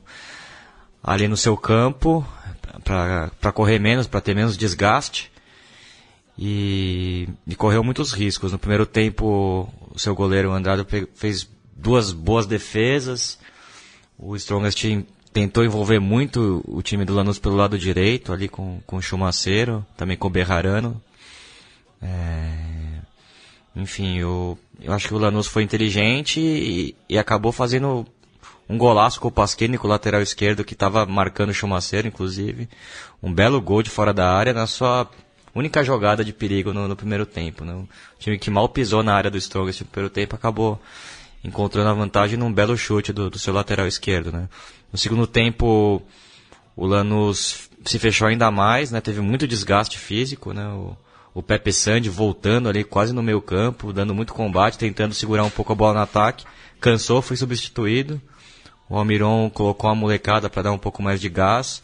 B: ali no seu campo para correr menos, para ter menos desgaste. E, e correu muitos riscos. No primeiro tempo, o seu goleiro Andrade fez duas boas defesas. O Strongest tentou envolver muito o time do Lanús pelo lado direito, ali com, com o Chumaceiro, também com o Berrarano. É, Enfim, eu, eu acho que o Lanús foi inteligente e, e acabou fazendo um golaço com o Pasquini, com o lateral esquerdo, que estava marcando o Chumaceiro, inclusive. Um belo gol de fora da área na sua única jogada de perigo no, no primeiro tempo. Né? O time que mal pisou na área do Strongest no primeiro tempo acabou encontrando a vantagem num belo chute do, do seu lateral esquerdo. Né? No segundo tempo, o Lanús se fechou ainda mais, né? teve muito desgaste físico. Né? O, o Pepe Sandi voltando ali quase no meio campo, dando muito combate, tentando segurar um pouco a bola no ataque. Cansou, foi substituído. O Almiron colocou a molecada para dar um pouco mais de gás.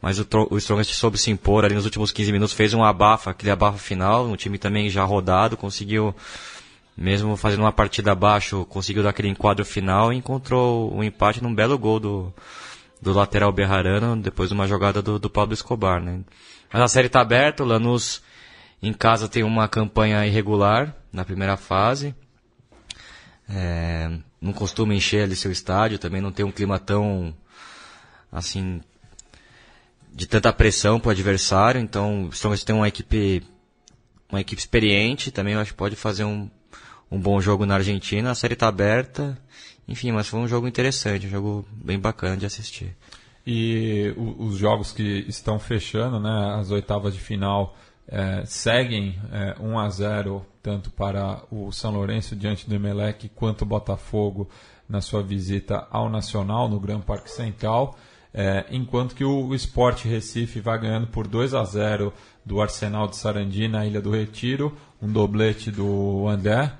B: Mas o, o Strongest soube se impor ali nos últimos 15 minutos, fez um abafa, aquele abafa final, um time também já rodado, conseguiu, mesmo fazendo uma partida abaixo, conseguiu dar aquele enquadro final e encontrou o empate num belo gol do, do lateral Berrarano, depois de uma jogada do, do Pablo Escobar. Né? Mas a série está aberta, o Lanús em casa tem uma campanha irregular na primeira fase. É, não costuma encher ali seu estádio, também não tem um clima tão assim de tanta pressão para o adversário, então o Strongest tem uma equipe uma equipe experiente, também eu acho que pode fazer um, um bom jogo na Argentina, a série está aberta, enfim, mas foi um jogo interessante, um jogo bem bacana de assistir.
A: E os jogos que estão fechando, né, as oitavas de final, eh, seguem eh, 1 a 0 tanto para o São Lourenço diante do Emelec quanto o Botafogo na sua visita ao Nacional no Gran Parque Central. É, enquanto que o, o Sport Recife vai ganhando por 2 a 0 do Arsenal de Sarandi na Ilha do Retiro, um doblete do André.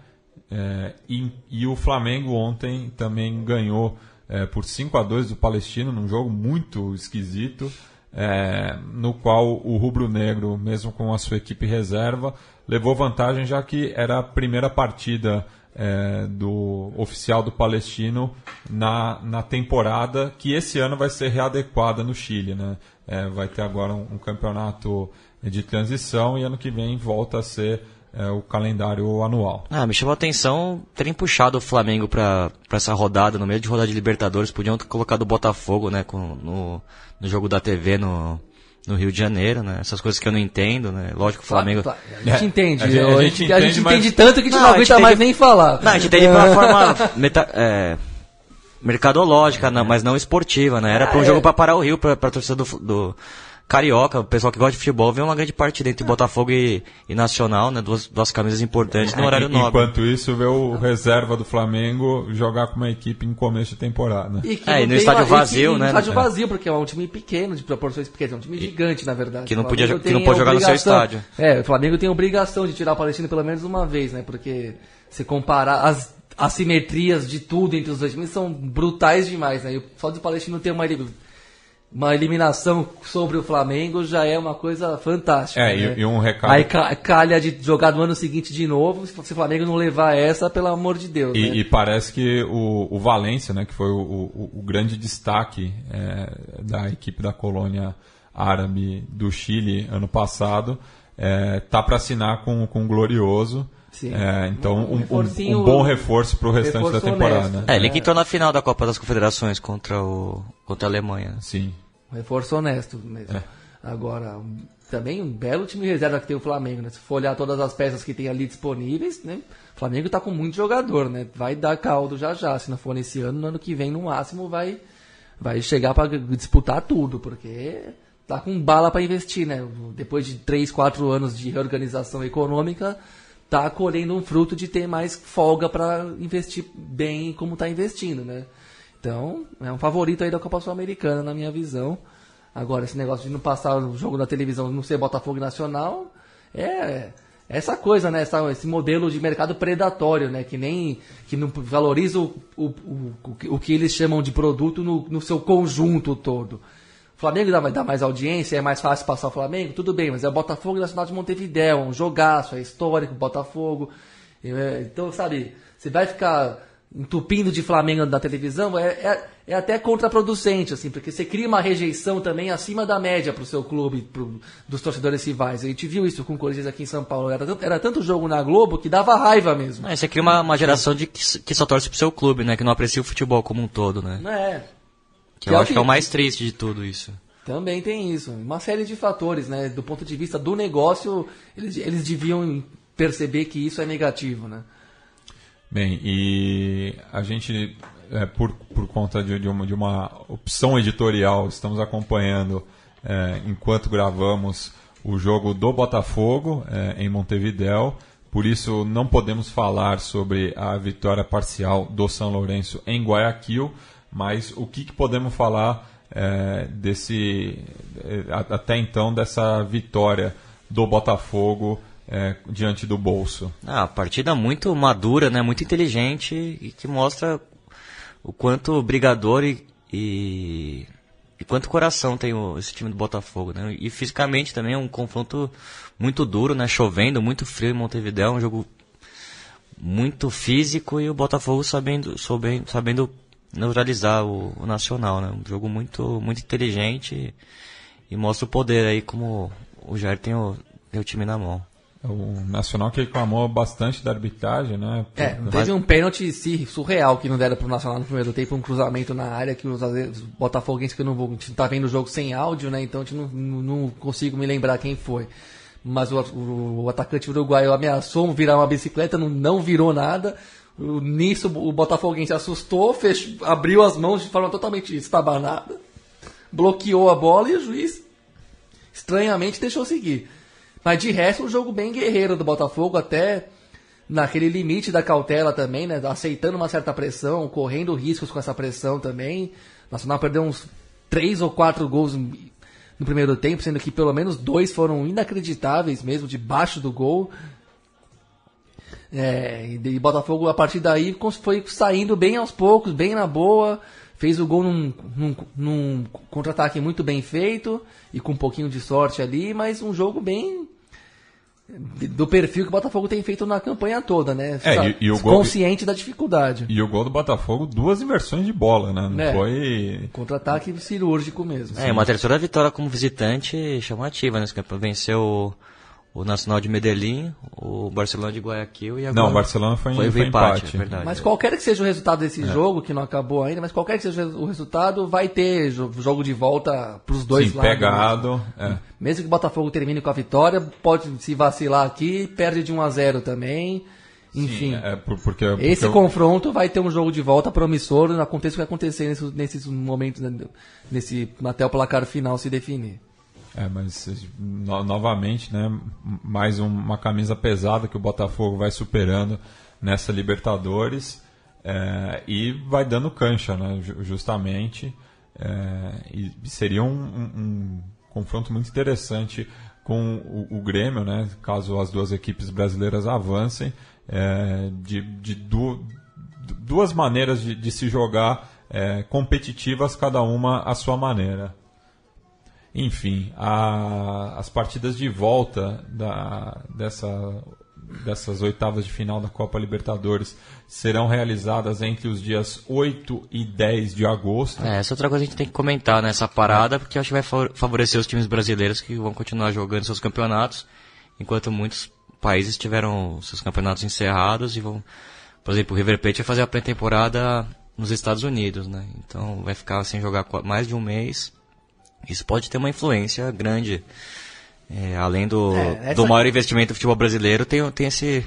A: É, e, e, o Flamengo ontem também ganhou é, por 5 a 2 do Palestino, num jogo muito esquisito, é, no qual o Rubro Negro, mesmo com a sua equipe reserva, levou vantagem já que era a primeira partida é, do oficial do Palestino na, na temporada que esse ano vai ser readequada no Chile. Né? É, vai ter agora um, um, campeonato de transição e ano que vem volta a ser é, o calendário anual.
B: Ah, me chamou a atenção terem puxado o Flamengo para essa rodada, no meio de rodada de Libertadores, podiam ter colocado o Botafogo né, com, no, no jogo da TV no, no Rio de Janeiro, né? Essas coisas que eu não entendo, né? Lógico que o Flamengo.
C: Claro, claro. A gente entende.
A: A gente, a gente entende,
C: a gente
A: mas...
C: entende tanto que a gente não, não aguenta mais nem falar.
B: Não, a gente entende de uma [laughs] forma meta, é, mercadológica, não, mas não esportiva, né? Era para um é. jogo para parar o Rio, para a torcida do, do carioca, o pessoal que gosta de futebol, vê uma grande partida entre Botafogo e, e Nacional, né? Duas, duas camisas importantes no horário nobre.
A: Enquanto isso, vê o reserva do Flamengo jogar com uma equipe em começo de temporada.
B: E é, e no estádio uma, vazio,
C: e,
B: né?
C: No estádio vazio, porque é um time pequeno, de proporções pequenas, é um time gigante, na verdade.
B: Que não, podia, que não pode jogar no seu estádio.
C: É, o Flamengo tem a obrigação de tirar o Palestino pelo menos uma vez, né? Porque se comparar as assimetrias de tudo entre os dois times são brutais demais, né? E só de Palestino ter uma uma eliminação sobre o Flamengo já é uma coisa fantástica.
A: É,
C: né?
A: e, e, um recado.
C: Aí calha de jogar no ano seguinte de novo, se o Flamengo não levar essa, pelo amor de Deus.
A: E,
C: né?
A: e parece que o, o Valência, né, que foi o, o, o grande destaque é, da equipe da colônia árabe do Chile ano passado, é, tá para assinar com, com o Glorioso. É, então, um, um, um, bom reforço para o restante da temporada. Né?
B: É, ele que entrou na final da Copa das Confederações contra, o, contra a Alemanha.
A: Sim.
C: Um reforço honesto mesmo. É. Agora, também um belo time reserva que tem o Flamengo, né? Se for olhar todas as peças que tem ali disponíveis, né? O Flamengo está com muito jogador, né? Vai dar caldo já já. Se não for nesse ano, no ano que vem, no máximo, vai, vai chegar para disputar tudo, porque tá com bala para investir, né? Depois de 3, 4 anos de reorganização econômica, tá colhendo um fruto de ter mais folga para investir bem como está investindo, né? Então, é um favorito aí da Copa Sul-Americana, na minha visão. Agora, esse negócio de não passar o jogo da televisão, não ser Botafogo Nacional, é essa coisa, né? Essa, esse modelo de mercado predatório, né? Que nem que não valoriza o, o, o, o que eles chamam de produto no, no seu conjunto todo. Flamengo dá, dá mais audiência, é mais fácil passar o Flamengo, tudo bem, mas é o Botafogo Nacional de Montevidéu, um jogaço, é histórico, Botafogo. É, então, sabe, você vai ficar entupindo de Flamengo na televisão, é, é, é, até contraproducente, assim, porque você cria uma rejeição também acima da média para o seu clube, pro, dos torcedores rivais. A gente viu isso com o Corinthians aqui em São Paulo. Era, era tanto jogo na Globo que dava raiva mesmo.
B: É, você cria uma, uma geração de que, que só torce pro seu clube, né? Que não aprecia o futebol como um todo, né?
C: É.
B: Que, eu acho que é o mais triste de tudo isso.
C: Também tem isso. Uma série de fatores, né? Do ponto de vista do negócio, eles, eles deviam perceber que isso é negativo, né?
A: Bem, e a gente, é, por, por conta de, de, uma, de uma opção editorial, estamos acompanhando, é, enquanto gravamos, o jogo do Botafogo é, em Montevidéu. Por isso, não podemos falar sobre a vitória parcial do São Lourenço em Guayaquil, mas o que, que podemos falar é, desse é, até então dessa vitória do Botafogo é, diante do bolso.
B: Ah, partida muito madura, né? muito inteligente e que mostra o quanto brigador e, e, e quanto coração tem o, esse time do Botafogo. Né? E fisicamente também é um confronto muito duro, né? chovendo, muito frio em Montevideo, um jogo muito físico e o Botafogo sabendo, sabendo, sabendo neutralizar o, o, Nacional. Né? Um jogo muito, muito inteligente e, e mostra o poder aí como o Jair tem o, tem o time na mão.
A: O Nacional que reclamou bastante da arbitragem, né?
C: É, teve um pênalti surreal que não deram pro Nacional no primeiro tempo, um cruzamento na área que os, os botafoguenses que eu não vou, a gente tá vendo o jogo sem áudio, né? Então a gente não, não, não consigo me lembrar quem foi. Mas o, o, o atacante uruguaio ameaçou virar uma bicicleta, não, não virou nada. Nisso o Botafoguense assustou, fechou, abriu as mãos de forma totalmente estabanada, bloqueou a bola e o juiz estranhamente deixou seguir. Mas de resto, um jogo bem guerreiro do Botafogo, até naquele limite da cautela também, né? Aceitando uma certa pressão, correndo riscos com essa pressão também. O Nacional perdeu uns três ou quatro gols no primeiro tempo, sendo que pelo menos dois foram inacreditáveis mesmo, debaixo do gol. É, e Botafogo a partir daí foi saindo bem aos poucos, bem na boa. Fez o gol num, num, num contra-ataque muito bem feito e com um pouquinho de sorte ali, mas um jogo bem do perfil que o Botafogo tem feito na campanha toda, né?
A: É, e, e o gol,
C: consciente da dificuldade.
A: E o gol do Botafogo, duas inversões de bola, né? Não é, foi.
C: Contra-ataque cirúrgico mesmo.
B: É, uma terceira vitória como visitante chamativa, né? Venceu o Nacional de Medellín, o Barcelona de Guayaquil e agora...
A: Não, o Barcelona foi, foi, foi empate. empate. É
B: verdade.
C: Mas qualquer que seja o resultado desse é. jogo, que não acabou ainda, mas qualquer que seja o resultado, vai ter jogo de volta para os dois
A: Sim,
C: lados.
A: pegado. É.
C: Mesmo que o Botafogo termine com a vitória, pode se vacilar aqui, perde de 1 a 0 também. Enfim, Sim,
A: é porque, porque
C: esse
A: eu...
C: confronto vai ter um jogo de volta promissor, aconteça o que acontecer nesses, nesses momentos, né, nesse, até o placar final se definir.
A: É, mas no, novamente, né, mais um, uma camisa pesada que o Botafogo vai superando nessa Libertadores é, e vai dando cancha, né, justamente. É, e seria um, um, um, confronto muito interessante com o, o, Grêmio, né, caso as duas equipes brasileiras avancem, é, de, de du, duas maneiras de, de se jogar é, competitivas, cada uma à sua maneira. Enfim, a, as partidas de volta da, dessa, dessas oitavas de final da Copa Libertadores serão realizadas entre os dias 8 e 10 de agosto.
B: É, essa é outra coisa que a gente tem que comentar nessa parada, porque acho que vai favorecer os times brasileiros que vão continuar jogando seus campeonatos, enquanto muitos países tiveram seus campeonatos encerrados e vão. Por exemplo, o River Plate vai fazer a pré-temporada nos Estados Unidos, né? Então vai ficar sem jogar mais de um mês isso pode ter uma influência grande. É, além do, é, essa... do maior investimento do futebol brasileiro, tem, tem, esse,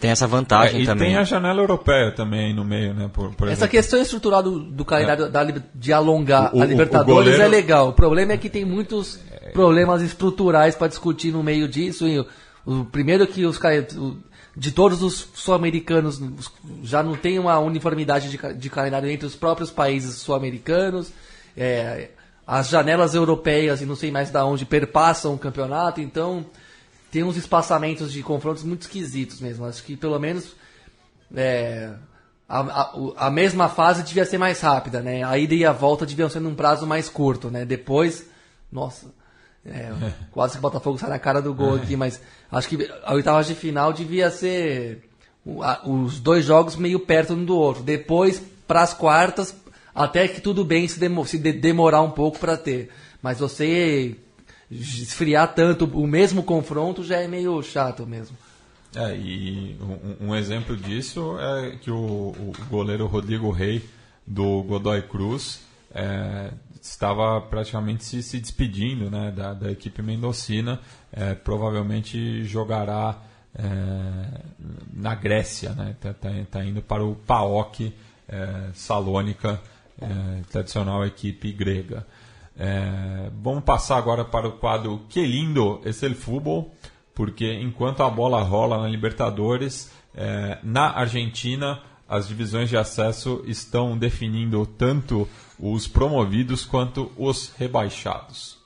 B: tem essa vantagem
A: é, e
B: também.
A: tem a janela europeia também no meio, né? Por, por
C: essa questão estrutural do, do calendário é. da, de alongar o, a Libertadores goleiro... é legal. O problema é que tem muitos problemas estruturais para discutir no meio disso. E o, o primeiro que os de todos os sul-americanos já não tem uma uniformidade de, de calendário entre os próprios países sul-americanos. É, as janelas europeias e não sei mais da onde perpassam o campeonato, então tem uns espaçamentos de confrontos muito esquisitos mesmo. Acho que pelo menos é, a, a, a, mesma fase devia ser mais rápida, né? A ida e a volta deviam ser num prazo mais curto, né? Depois, nossa, é, [laughs] quase que o Botafogo sai na cara do gol aqui, mas acho que a oitava de final devia ser os dois jogos meio perto um do outro. Depois, para as quartas, até que tudo bem se, demo, se de, demorar um pouco para ter. Mas você esfriar tanto o mesmo confronto já é meio chato mesmo.
A: É, e um, um exemplo disso é que o, o, goleiro Rodrigo Rei, do Godoy Cruz, é, estava praticamente se, se despedindo né, da, da equipe mendocina. É, provavelmente jogará é, na Grécia, está né, tá, tá, tá indo para o PAOK é, Salônica é, tradicional equipe grega. É, vamos passar agora para o quadro Que lindo esse el fútbol, porque enquanto a bola rola na Libertadores, é, na Argentina as divisões de acesso estão definindo tanto os promovidos quanto os rebaixados.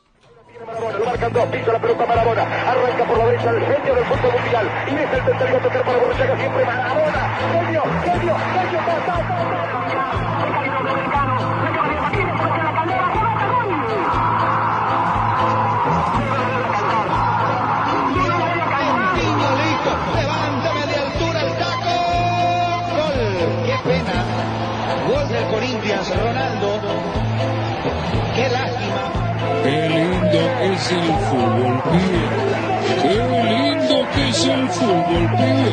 A: La pelota Maradona, arranca por la derecha el genio del fútbol mundial. Y el tocar para siempre Maradona, genio, genio, genio,
E: Corinthians, Ronaldo. Qué lástima. Qué lindo es el fútbol, pibe. Qué lindo que es el fútbol, pibe.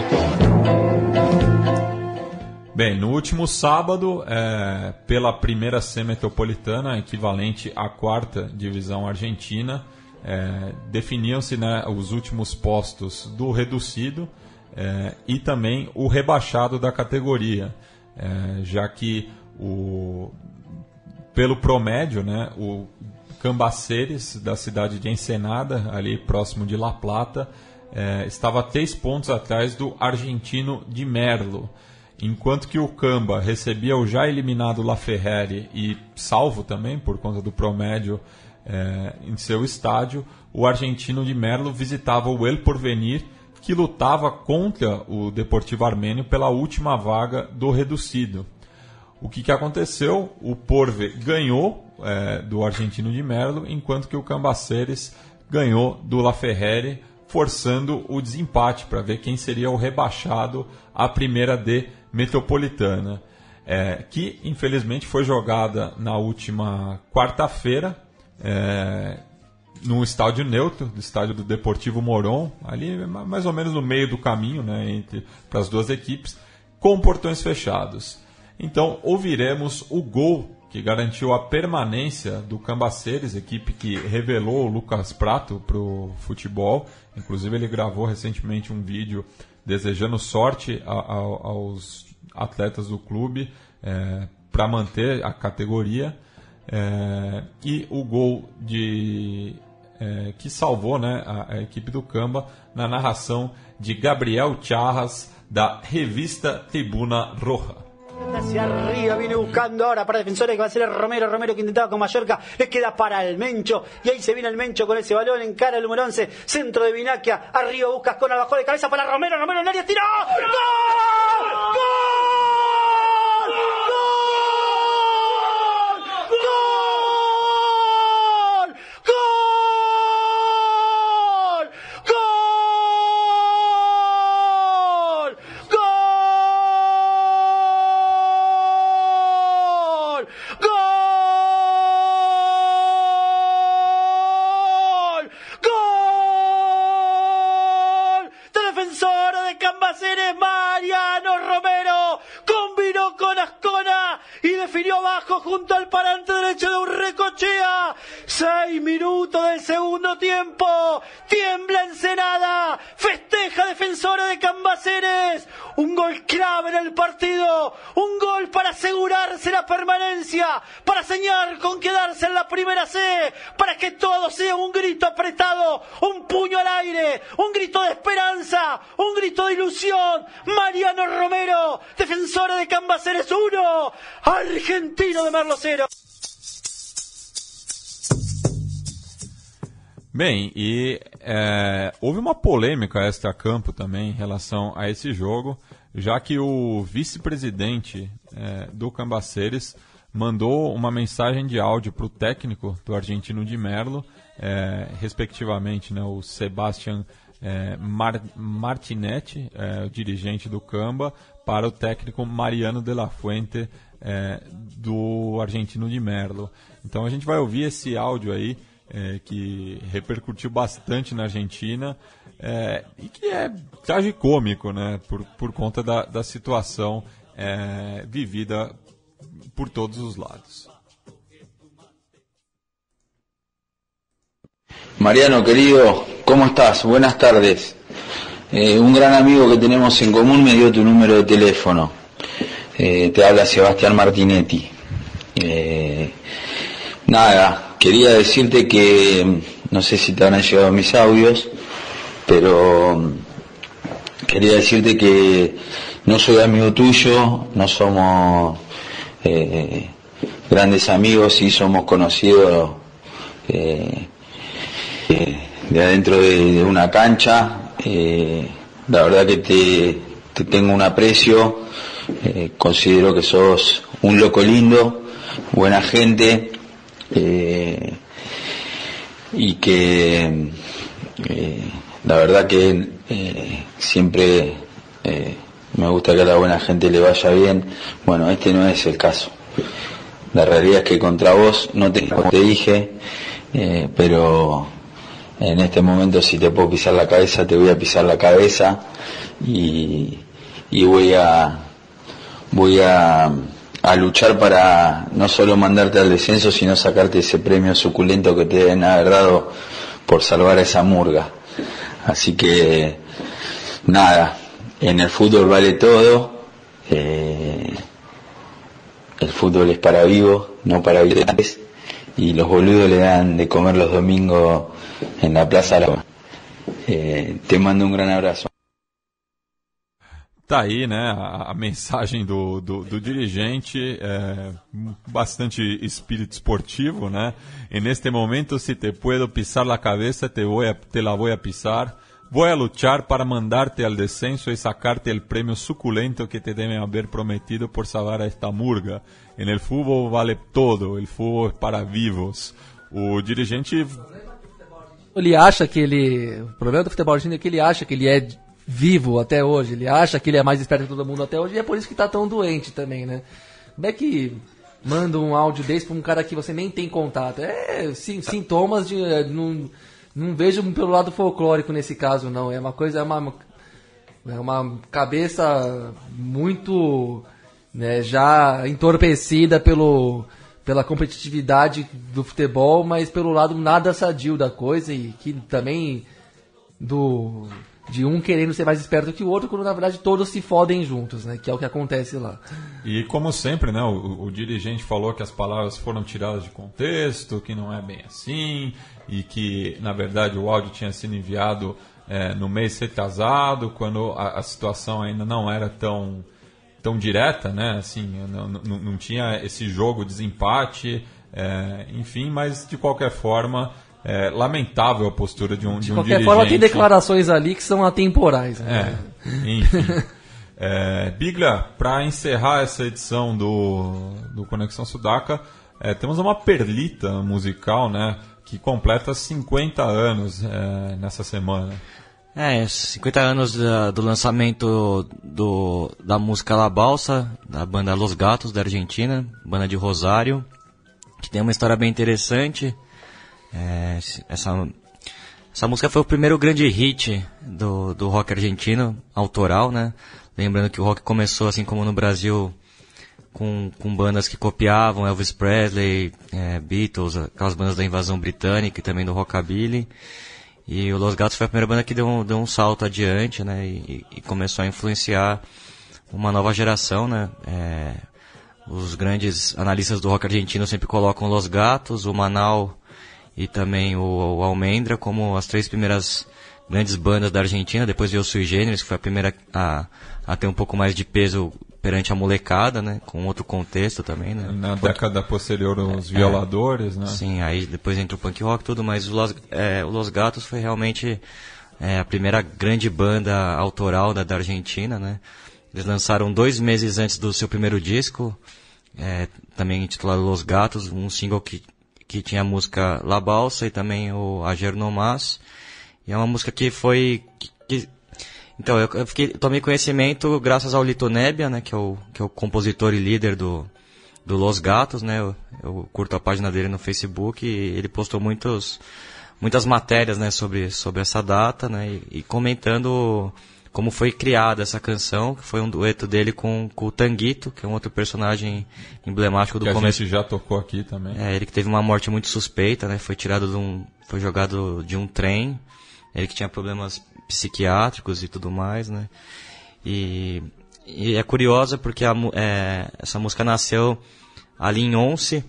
A: Bem, no último sábado, é, pela primeira C metropolitana, equivalente à quarta divisão argentina, é, definiam-se né, os últimos postos do reducido é, e também o rebaixado da categoria, é, já que o, pelo promédio, né, o Cambaceres, da cidade de Ensenada, ali próximo de La Plata, é, estava três pontos atrás do argentino de Merlo. enquanto que o Camba recebia o já eliminado Laferrere e salvo também por conta do promédio é, em seu estádio, o argentino de Merlo visitava o El Porvenir, que lutava contra o Deportivo Armênio pela última vaga do reducido. O que, que aconteceu? O Porve ganhou é, do argentino de Merlo, enquanto que o Cambaceres ganhou do Laferrere, forçando o desempate para ver quem seria o rebaixado à primeira D metropolitana, é, que infelizmente foi jogada na última quarta-feira, é, num estádio neutro, do estádio do Deportivo Moron, ali mais ou menos no meio do caminho né, entre para as duas equipes, com portões fechados. Então ouviremos o gol que garantiu a permanência do Cambaceres, equipe que revelou o Lucas Prato para o futebol. Inclusive ele gravou recentemente um vídeo desejando sorte a, a, aos atletas do clube é, para manter a categoria. É, e o gol de é, que salvou né, a, a, equipe do Camba na narração de Gabriel Charras da revista Tribuna Roja.
F: Hacia arriba, viene buscando ahora para defensores que va a ser Romero. Romero que intentaba con Mallorca, le queda para el Mencho. Y ahí se viene el Mencho con ese balón en cara el número 11. Centro de Vinaquia. Arriba buscas con abajo de cabeza para Romero. Romero en área tiró. ¡Gol! ¡Gol! ¡Gol! ¡Gol! ¡Gol! ¡Gol! ¡Gol! ¡Gol! De defensora de Cambaceres, Mariano Romero combinó con Ascona y definió abajo junto al parante derecho de Urrecochea. Seis minutos del segundo tiempo. Tiembla Ensenada. Festeja defensora de Cambaceres. Un gol clave en el Un gol para asegurarse la permanencia. Para señalar con quedarse en la primera C. Para que todo sea un grito apretado. Un puño al aire. Un grito de esperanza. Un grito de ilusión. Mariano Romero. Defensora de Cambaceres 1. Argentino de Merlo 0.
A: Bem, e é, houve uma polêmica extra-campo também em relação a esse jogo, já que o vice-presidente é, do Cambaceres mandou uma mensagem de áudio para o técnico do argentino de Merlo, é, respectivamente né, o Sebastian é, Mar Martinetti, é, o dirigente do Camba, para o técnico Mariano de la Fuente, é, do argentino de Merlo. Então a gente vai ouvir esse áudio aí, é, que repercutiu bastante na Argentina é, e que é tragicômico, né, por, por conta da, da situação é, vivida por todos os lados.
G: Mariano, querido, ¿cómo estás? Buenas tardes. Eh, un gran amigo que tenemos en común me dio tu número de teléfono. Eh, te habla Sebastián Martinetti. Eh, nada, quería decirte que no sé si te habrán llegado mis audios, pero quería decirte que no soy amigo tuyo, no somos eh, grandes amigos, sí somos conocidos eh, eh, de adentro de, una cancha. La verdad que te, te tengo un aprecio, considero que sos un loco lindo, buena gente y que la verdad que eh, siempre eh, me gusta que a la buena gente le vaya bien. Bueno, este no es el caso. La realidad es que contra vos no te, dije, eh, pero en este momento si te puedo pisar la cabeza, te voy a pisar la cabeza y, y voy a voy a, a luchar para no solo mandarte al descenso, sino sacarte ese premio suculento que te deben haber dado por salvar a esa murga. Así que nada, en el fútbol vale todo. eh, el fútbol es para vivos, no para vivos. Y los boludos le dan de comer los domingos en la Plaza La Eh, te mando un gran abrazo.
A: Tá aí, né, a, mensagem do, do, do dirigente, é, bastante espírito esportivo, né? E neste momento, se te puedo pisar la cabeça, te, voy a, te la voy a pisar. Voy a luchar para mandarte al descenso y sacarte el premio suculento que te deben haber prometido por salvar a esta murga. En el fútbol vale todo, el fútbol es para vivos. O dirigente
C: Ele acha que ele. O problema do futebol argentino é que ele acha que ele é vivo até hoje. Ele acha que ele é mais esperto que todo mundo até hoje e é por isso que tá tão doente também, né? Como é que manda um áudio desse pra um cara que você nem tem contato? É sim, sintomas de. é, Não, não vejo pelo lado folclórico nesse caso, não. É uma coisa. É uma, é uma cabeça muito. Né, já entorpecida pelo pela competitividade do futebol, mas pelo lado nada sadio da coisa e que também do de um querendo ser mais esperto que o outro, quando na verdade todos se fodem juntos, né? Que é o que acontece lá.
A: E como sempre, né, o, o dirigente falou que as palavras foram tiradas de contexto, que não é bem assim, e que na verdade o áudio tinha sido enviado é, no mês retrasado, quando a, a situação ainda não era tão tão direta, né? Assim, não, não, não tinha esse jogo desempate, é, enfim, mas de qualquer forma é, lamentável a postura de um
C: De
A: de um
C: qualquer
A: dirigente.
C: forma, tem declarações ali que são atemporais. Né?
A: É, enfim. É, Biglia, para encerrar essa edição do, do Conexão Sudaca, é, temos uma perlita musical, né? Que completa 50 anos é, nessa semana.
B: É, 50 anos da- do lançamento do, da música La Balsa, da banda Los Gatos, da Argentina, banda de Rosário, que tem uma história bem interessante. É, essa, essa música foi o primeiro grande hit do, do rock argentino, autoral, né? Lembrando que o rock começou, assim como no Brasil, com, com bandas que copiavam Elvis Presley, é, Beatles, aquelas bandas da invasão britânica e também do rockabilly. E o Los Gatos foi a primeira banda que deu um, deu um salto adiante, né? E, e começou a influenciar uma nova geração, né? É, os grandes analistas do rock argentino sempre colocam Los Gatos, o Manal e também o, o Almendra como as três primeiras grandes bandas da Argentina. Depois veio o Sui Generis, que foi a primeira a, a ter um pouco mais de peso perante a molecada, né? Com outro contexto também, né?
A: Na década posterior, os violadores, né?
B: Sim, aí depois entra o punk rock tudo, mas o Los, é, o Los Gatos foi realmente é, a primeira grande banda autoral da, da Argentina, né? Eles lançaram dois meses antes do seu primeiro disco, é, também intitulado Los Gatos, um single que, que tinha a música La Balsa e também o Ayer No Mas. E é uma música que foi... que- que- então, eu, eu fiquei, tomei conhecimento graças ao Lito Nebbia, né, que é o, que é o compositor e líder do, do Los Gatos, né, eu, eu curto a página dele no Facebook e ele postou muitos, muitas matérias, né, sobre, sobre essa data, né, e, e comentando como foi criada essa canção, que foi um dueto dele com, com o Tanguito, que é um outro personagem emblemático do
A: Que a
B: começo.
A: gente já tocou aqui também.
B: É, ele que teve uma morte muito suspeita, né? Foi tirado de um, foi jogado de um trem. Ele que tinha problemas psiquiátricos e tudo mais, né? E, e é curiosa porque a é, essa música nasceu ali em Once,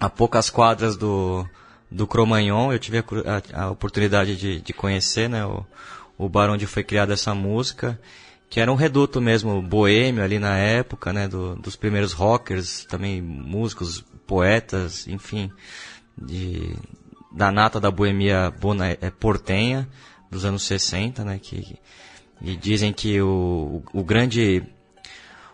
B: a poucas quadras do, do Cromagnon. Eu tive a, a- a oportunidade de, de conhecer, né? O, o bar onde foi criada essa música, que era um reduto mesmo boêmio ali na época, né? do- dos primeiros rockers, também músicos, poetas, enfim, de, da nata da boemia bona, é, portenha dos anos 60, né? Que, e dizem que o, o, o grande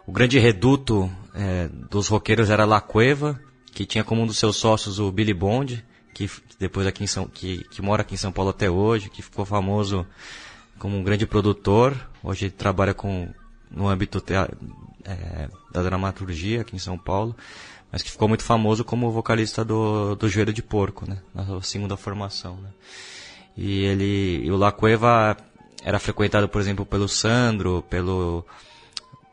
B: o grande reduto é, dos roqueiros era La Cueva, que tinha como um dos seus sócios o Billy Bond, que depois aqui em São, que, que mora aqui em São Paulo até hoje, que ficou famoso como um grande produtor. Hoje trabalha com no âmbito é, da dramaturgia aqui em São Paulo, mas que ficou muito famoso como vocalista do, do Joelho de Porco, né, na segunda formação. Né. E ele, e o La Cueva era frequentado, por exemplo, pelo Sandro, pelo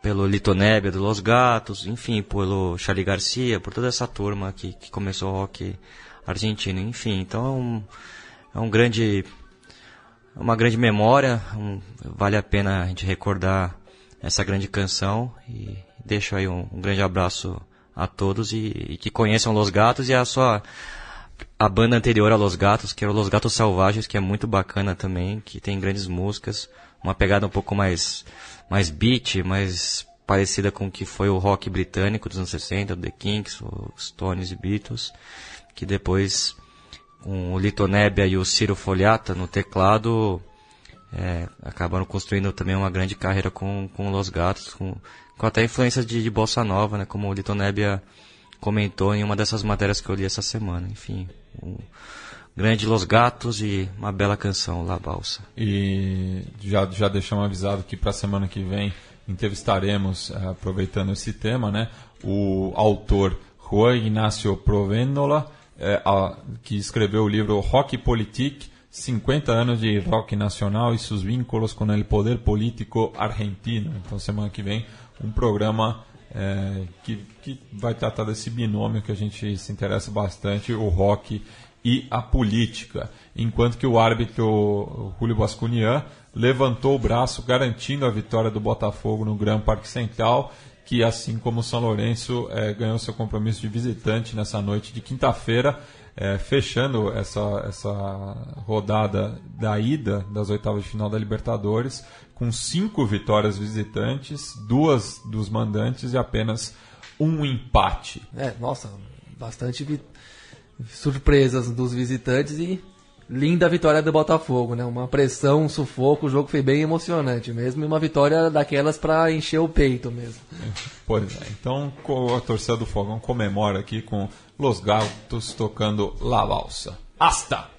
B: pelo Lito Nebbia do Los Gatos, enfim, pelo Charlie Garcia, por toda essa turma que, que começou o rock argentino, enfim, então é um, é um grande, uma grande memória, um- vale a pena a gente recordar essa grande canção e deixo aí um, um grande abraço a todos e, e que conheçam Los Gatos e a sua a banda anterior a Los Gatos, que era Los Gatos Selvagens, que é muito bacana também, que tem grandes músicas, uma pegada um pouco mais, mais beat, mais parecida com o que foi o rock britânico dos anos 60, The Kinks, os Stones e Beatles, que depois com o Lito Nebbia e o Ciro Folhata no teclado é, acabaram construindo também uma grande carreira com, com Los Gatos, com, com até influências de, de bossa nova, né, como o Lito Nebbia comentou em uma dessas matérias que eu li essa semana. Enfim, um grande Los Gatos e uma bela canção, La Balsa.
A: E já, já deixamos avisado que para a semana que vem entrevistaremos, eh, aproveitando esse tema, né, o autor Juan Ignacio Provendola, é, a, que escreveu o livro Rock Politique, 50 anos de rock nacional e seus vínculos com o poder político argentino. Então, semana que vem, um programa é, que, que vai tratar desse binômio que a gente se interessa bastante, o rock e a política. Enquanto que o árbitro Julio Bascunian levantou o braço garantindo a vitória do Botafogo no Gran Parque Central, que assim como o São Lourenço é, ganhou seu compromisso de visitante nessa noite de quinta-feira, é, fechando essa, essa rodada da ida das oitavas de final da Libertadores com cinco vitórias visitantes, duas dos mandantes e apenas um empate.
C: É, nossa, bastante surpresas dos visitantes e linda vitória do Botafogo, né? Uma pressão, um sufoco, o jogo foi bem emocionante mesmo e uma vitória daquelas para encher o peito mesmo. [laughs]
A: Pois é, então a torcida do Fogão comemora aqui com Los Gatos tocando La Valsa. Hasta!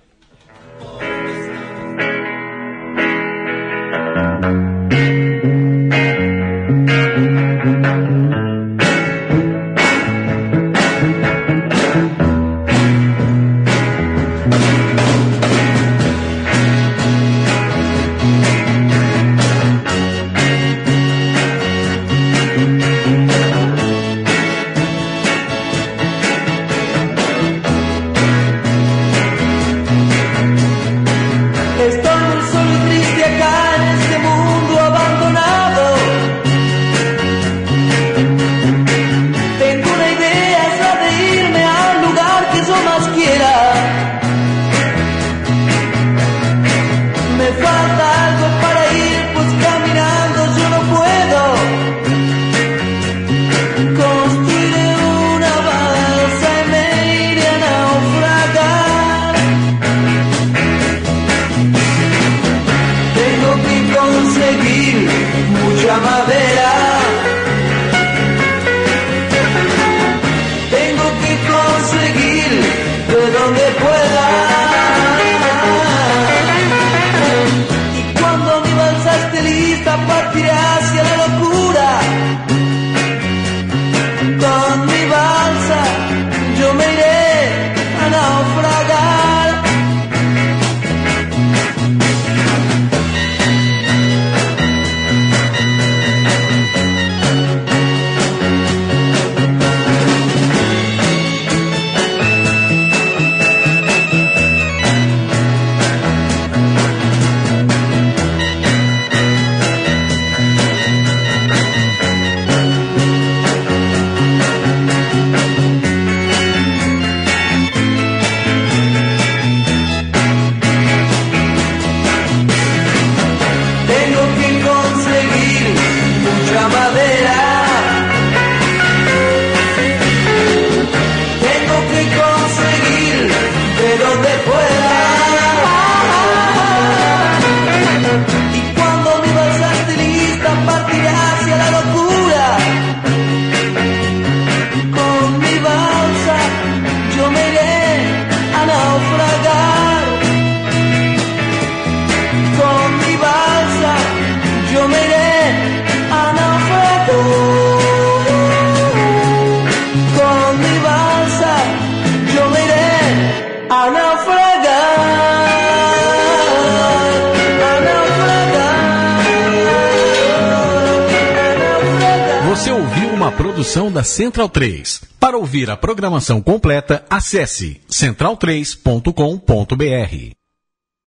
H: Central 3. Para ouvir a programação completa, acesse central3.com.br.